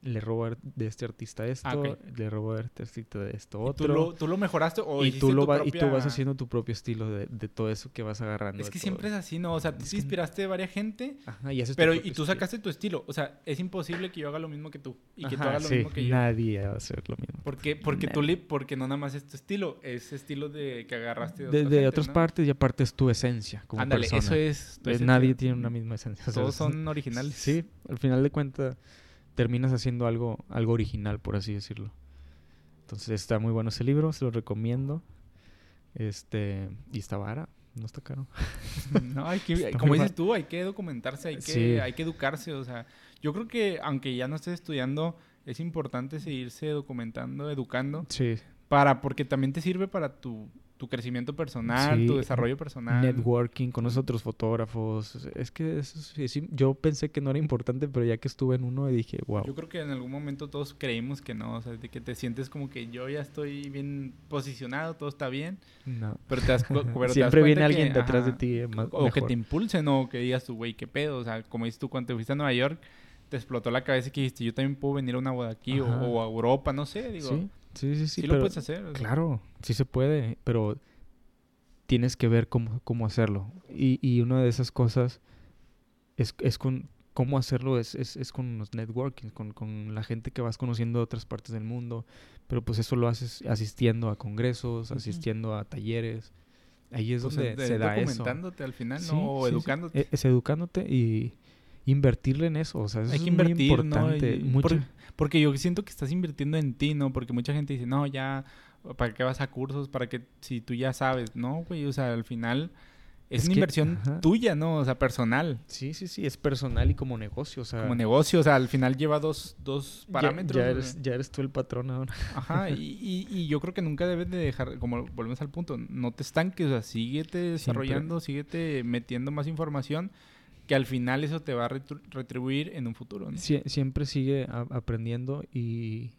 le robo ar- de este artista esto, Ah, le robo de este artista de esto ¿Y otro. ¿Tú lo, tú lo mejoraste o y tú lo va- y tú vas haciendo tu propio estilo de, de todo eso que vas agarrando. Es que todo. siempre es así, ¿no? O sea, tú te inspiraste de varias gente, Ajá, y pero y tú estilo. sacaste tu estilo. O sea, es imposible que yo haga lo mismo que tú y que tú Ajá, hagas lo mismo que yo. Nadie va a hacer lo mismo. Porque, porque tú Nah. li- porque no nada más es tu estilo, es estilo de que agarraste de, otras ¿no? partes y aparte es tu esencia como Ándale, persona. eso es. tu Eh. Nadie tiene una misma esencia. o sea, Todos son originales. Sí, al final de cuentas terminas haciendo algo, algo original, por así decirlo. Entonces está muy bueno ese libro, se lo recomiendo. Este, y está vara, no está caro. No, hay que, Está como dices tú, hay que documentarse, hay que, Sí. hay que educarse. O sea, yo creo que aunque ya no estés estudiando, es importante seguirse documentando, educando, Sí, para, porque también te sirve para tu, tu crecimiento personal, Sí, tu desarrollo personal. networking con los otros fotógrafos. Es que eso sí, sí, yo pensé que no era importante, pero ya que estuve en uno dije, wow. Yo creo que en algún momento todos creímos que no, o sea, de que te sientes como que yo ya estoy bien posicionado, todo está bien, No. pero te das, pero te das Siempre viene alguien que, detrás de ti. eh, más- O que te impulsen o que digas tú, güey, qué pedo. O sea, como dices tú, cuando te fuiste a Nueva York, te explotó la cabeza y que dijiste, yo también puedo venir a una boda aquí o, o a Europa, no sé, digo. Sí, sí, sí. Sí, sí lo puedes hacer. Claro, sí se puede, pero tienes que ver cómo, cómo hacerlo. Y, y una de esas cosas es, es con cómo hacerlo, es, es, es con los networking, con, con la gente que vas conociendo de otras partes del mundo. Pero pues eso lo haces asistiendo a congresos, asistiendo a talleres. Ahí es Pues, donde de- se da eso. documentándote al final. O sí, sí. educándote. E- Es educándote y invertirle en eso. O sea, eso Hay es que muy invertir, ¿no? importante. Y- Mucha- por- porque yo siento que estás invirtiendo en ti, ¿no? Porque mucha gente dice, no, ya, ¿para qué vas a cursos? ¿Para qué? Si tú ya sabes, ¿no, güey? O sea, al final es, Es una que- inversión ajá. tuya, ¿no? O sea, personal. Sí, sí, sí, es personal y como negocio. O sea, Como negocio, o sea, al final lleva dos, dos parámetros. Ya, eres, ya eres tú el patrón ahora. Ajá, y, y, y yo creo que nunca debes de dejar, como volvemos al punto, no te estanques, o sea, síguete desarrollando, síguete metiendo más información, que al final eso te va a retribuir en un futuro, ¿no? Sie- siempre sigue aprendiendo y,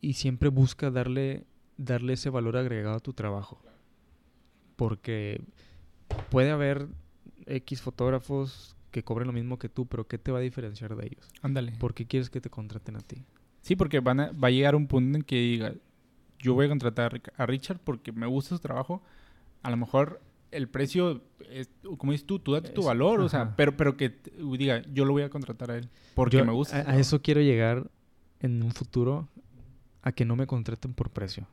y siempre busca darle, darle ese valor agregado a tu trabajo. Porque puede haber X fotógrafos que cobren lo mismo que tú, pero ¿qué te va a diferenciar de ellos? Ándale. ¿Por qué quieres que te contraten a ti? Sí, porque van a, va a llegar un punto en que diga, yo voy a contratar a Richard porque me gusta su trabajo. A lo mejor el precio, es, como dices tú, tú date tu valor, o sea, pero, pero que diga, yo lo voy a contratar a él porque Yo me gusta. A, eso quiero llegar en un futuro, a que no me contraten por precio.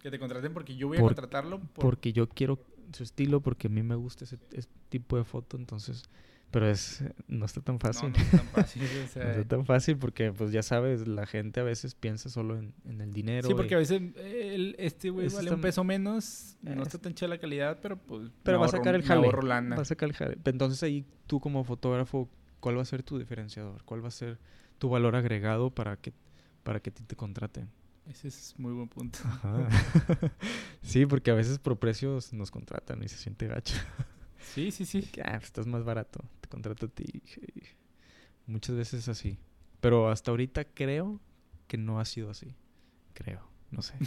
Que te contraten porque yo voy a contratarlo por- Porque yo quiero su estilo, porque a mí me gusta ese, ese tipo de foto, entonces... Pero es no está tan fácil. No, no es tan fácil. o sea, No está tan fácil porque, pues ya sabes, la gente a veces piensa solo en, en el dinero. Sí, porque a veces eh, el- este güey vale está- un peso menos, no está tan chida la calidad, pero pues. Pero va a sacar el jale. lana. va a sacar el jale. Entonces ahí tú como fotógrafo, ¿cuál va a ser tu diferenciador? ¿Cuál va a ser tu valor agregado para que, para que te contraten? Ese es muy buen punto. sí, porque a veces por precios nos contratan y se siente gacho. Sí, sí, sí. Que, ah, pues, estás más barato, te contrato a ti. Muchas veces es así. Pero hasta ahorita creo que no ha sido así. Creo, no sé.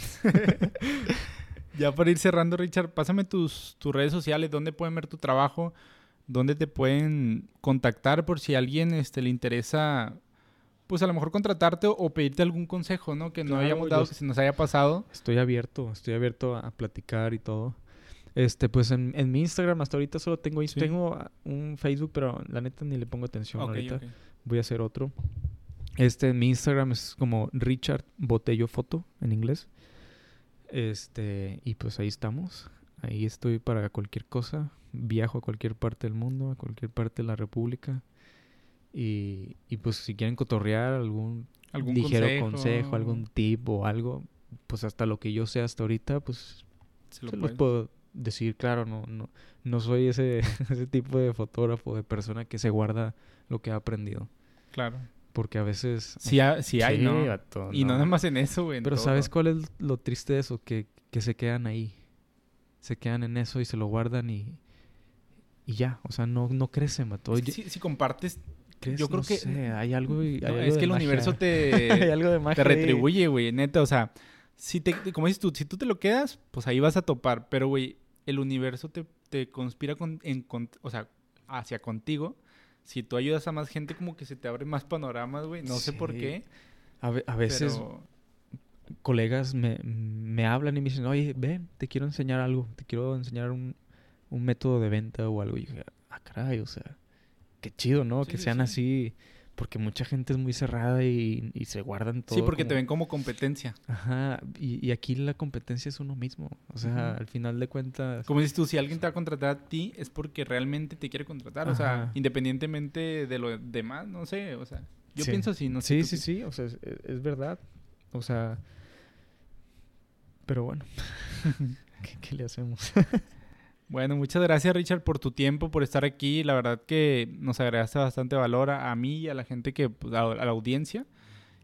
Ya para ir cerrando, Richard, pásame tus, tus redes sociales, dónde pueden ver tu trabajo, dónde te pueden contactar por si a alguien este, le interesa, pues a lo mejor contratarte o pedirte algún consejo, ¿no? Que no hayamos dado, que se nos haya pasado. Estoy abierto, estoy abierto a platicar y todo. Este, pues en, en mi Instagram hasta ahorita solo tengo, Sí. tengo un Facebook, pero la neta ni le pongo atención ahorita. Voy a hacer otro. Este, mi Instagram es como Richard Botello Foto en inglés. Este, y pues ahí estamos. Ahí estoy para cualquier cosa. Viajo a cualquier parte del mundo, a cualquier parte de la República. Y, y pues si quieren cotorrear algún, ¿Algún ligero consejo? consejo, algún tip o algo, pues hasta lo que yo sé hasta ahorita, pues Se lo se los puedo decir, claro, no, no, no soy ese, ese tipo de fotógrafo, de persona que se guarda lo que ha aprendido. Claro. Porque a veces... Sí, ha- sí hay, ¿no? Y no nada más en eso, güey. en Pero todo. ¿sabes cuál es lo triste de eso? Que, que se quedan ahí. Se quedan en eso y se lo guardan y... Y ya, o sea, no, no crecen, Oye, si, si compartes... crees, yo creo no que- sé, hay algo... y- no, hay algo es de que el magia. universo hay te, algo de magia te retribuye, güey. Neta, o sea... Si te, como dices tú, si tú te lo quedas, pues ahí vas a topar. Pero, güey, el universo te, te conspira con, en, con- o sea, hacia contigo. Si tú ayudas a más gente, como que se te abren más panoramas, güey. No sé por qué. A, a veces pero... colegas me, me hablan y me dicen, oye, ven, te quiero enseñar algo, te quiero enseñar un, un método de venta o algo. Y dije, ah, caray, o sea, qué chido, ¿no? Sí, que sean sí. así, porque mucha gente es muy cerrada y, y se guardan todo. Sí, porque te ven como competencia. Ajá, y, y aquí la competencia es uno mismo. O sea, al final de cuentas... Como dices tú, si alguien te va a contratar a ti, es porque realmente te quiere contratar. O sea, independientemente de lo demás, no sé. O sea, yo Sí. pienso así, no sé. Sí, sí, sí, o sea, es, es verdad. O sea, pero bueno, ¿qué, qué le hacemos? Bueno, muchas gracias, Richard, por tu tiempo, por estar aquí. La verdad que nos agregaste bastante valor a, a mí y a la gente que, pues, a, a la audiencia.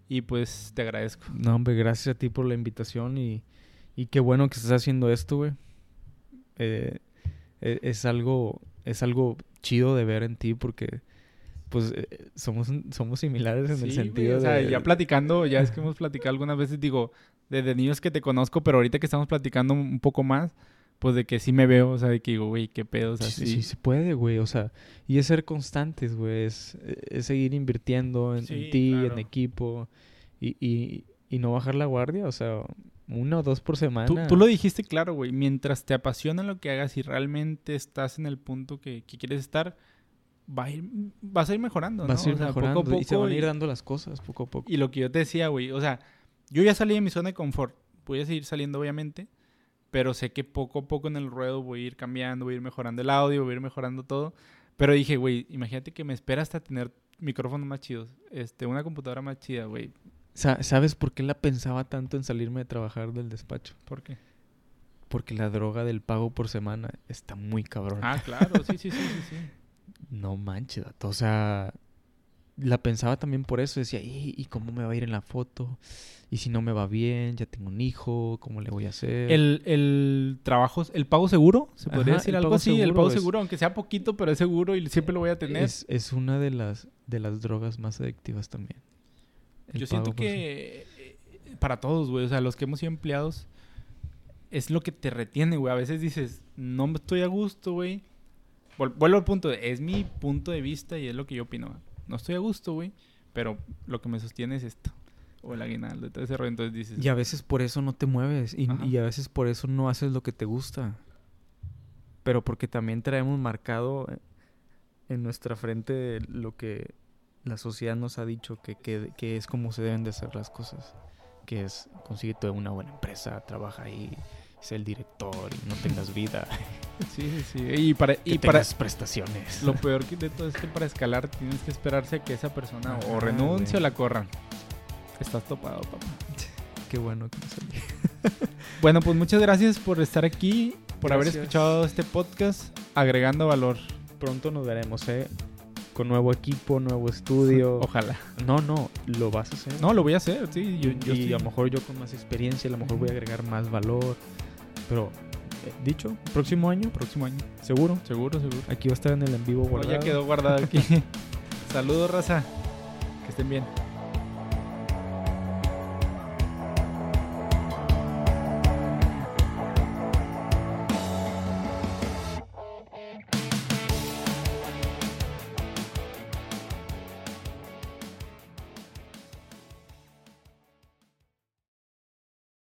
Y pues te agradezco. No, hombre, gracias a ti por la invitación y, y qué bueno que estás haciendo esto, güey. Eh, e- es algo, es algo chido de ver en ti porque, pues, eh, somos, somos similares en el Sí, sentido o sea, de... ya platicando, ya es que hemos platicado algunas veces, digo, desde niños que te conozco, pero ahorita que estamos platicando un poco más, pues de que sí me veo, o sea, de que digo, güey, qué pedo, o sea, Sí, sí. sí se puede, güey. O sea, y es ser constantes, güey. Es, es seguir invirtiendo en, en Sí, ti, claro. en equipo y, y, y no bajar la guardia. O sea, una o dos por semana. Tú, tú lo dijiste claro, güey. Mientras te apasiona lo que hagas y realmente estás en el punto que, que quieres estar, va a ir, vas a ir mejorando, Vas ¿no? a ir O sea, mejorando poco a y se poco van a ir dando las cosas poco a poco. Y lo que yo te decía, güey, o sea, yo ya salí de mi zona de confort. Voy a seguir saliendo, obviamente. Pero sé que poco a poco en el ruedo voy a ir cambiando, voy a ir mejorando el audio, voy a ir mejorando todo. Pero dije, güey, imagínate que me espera hasta tener micrófonos más chidos. Este, una computadora más chida, güey. Sa- ¿Sabes por qué la pensaba tanto en salirme de trabajar del despacho? ¿Por qué? Porque la droga del pago por semana está muy cabrón. Ah, claro, sí, sí, sí, sí. sí. No manches. O sea, la pensaba también por eso. Decía, ¿y, y cómo me va a ir en la foto? ¿Y si no me va bien? Ya tengo un hijo, ¿cómo le voy a hacer? El, el trabajo, el pago seguro, se podría Ajá, decir algo así. el pago es- seguro, aunque sea poquito, pero es seguro y siempre lo voy a tener. Es, es una de las, de las drogas más adictivas también. El Yo siento que eh, para todos, güey, o sea, los que hemos sido empleados, es lo que te retiene, güey. A veces dices, no estoy a gusto, güey. Vuelvo al punto, es mi punto de vista y es lo que yo opino. No estoy a gusto, güey, pero lo que me sostiene es esto. O el aguinaldo y todo ese rollo. Entonces dices, Y a veces por eso no te mueves. Y, y a veces por eso no haces lo que te gusta. Pero porque también traemos marcado eh, en nuestra frente lo que la sociedad nos ha dicho que, que, que es como se deben de hacer las cosas. Que es consíguete una buena empresa, trabaja ahí, sé el director y no tengas vida. sí, sí, sí. Y para, que y para, prestaciones. Lo peor de todo es que para escalar tienes que esperarse a que esa persona o renuncie o la corran. Estás topado, papá. Qué bueno que me. Bueno, pues muchas gracias por estar aquí, por haber escuchado este podcast, agregando valor. Pronto nos veremos, ¿eh? Con nuevo equipo, nuevo estudio. Ojalá. No, no, lo vas a hacer. No, lo voy a hacer, sí. Yo, yo y estoy- a lo mejor yo con más experiencia, a lo mejor voy a agregar más valor. Pero, eh, dicho, próximo año, Próximo año. seguro. Seguro, seguro. Aquí va a estar en el en vivo No, guardado. ya quedó guardado aquí. Saludos, raza. Que estén bien.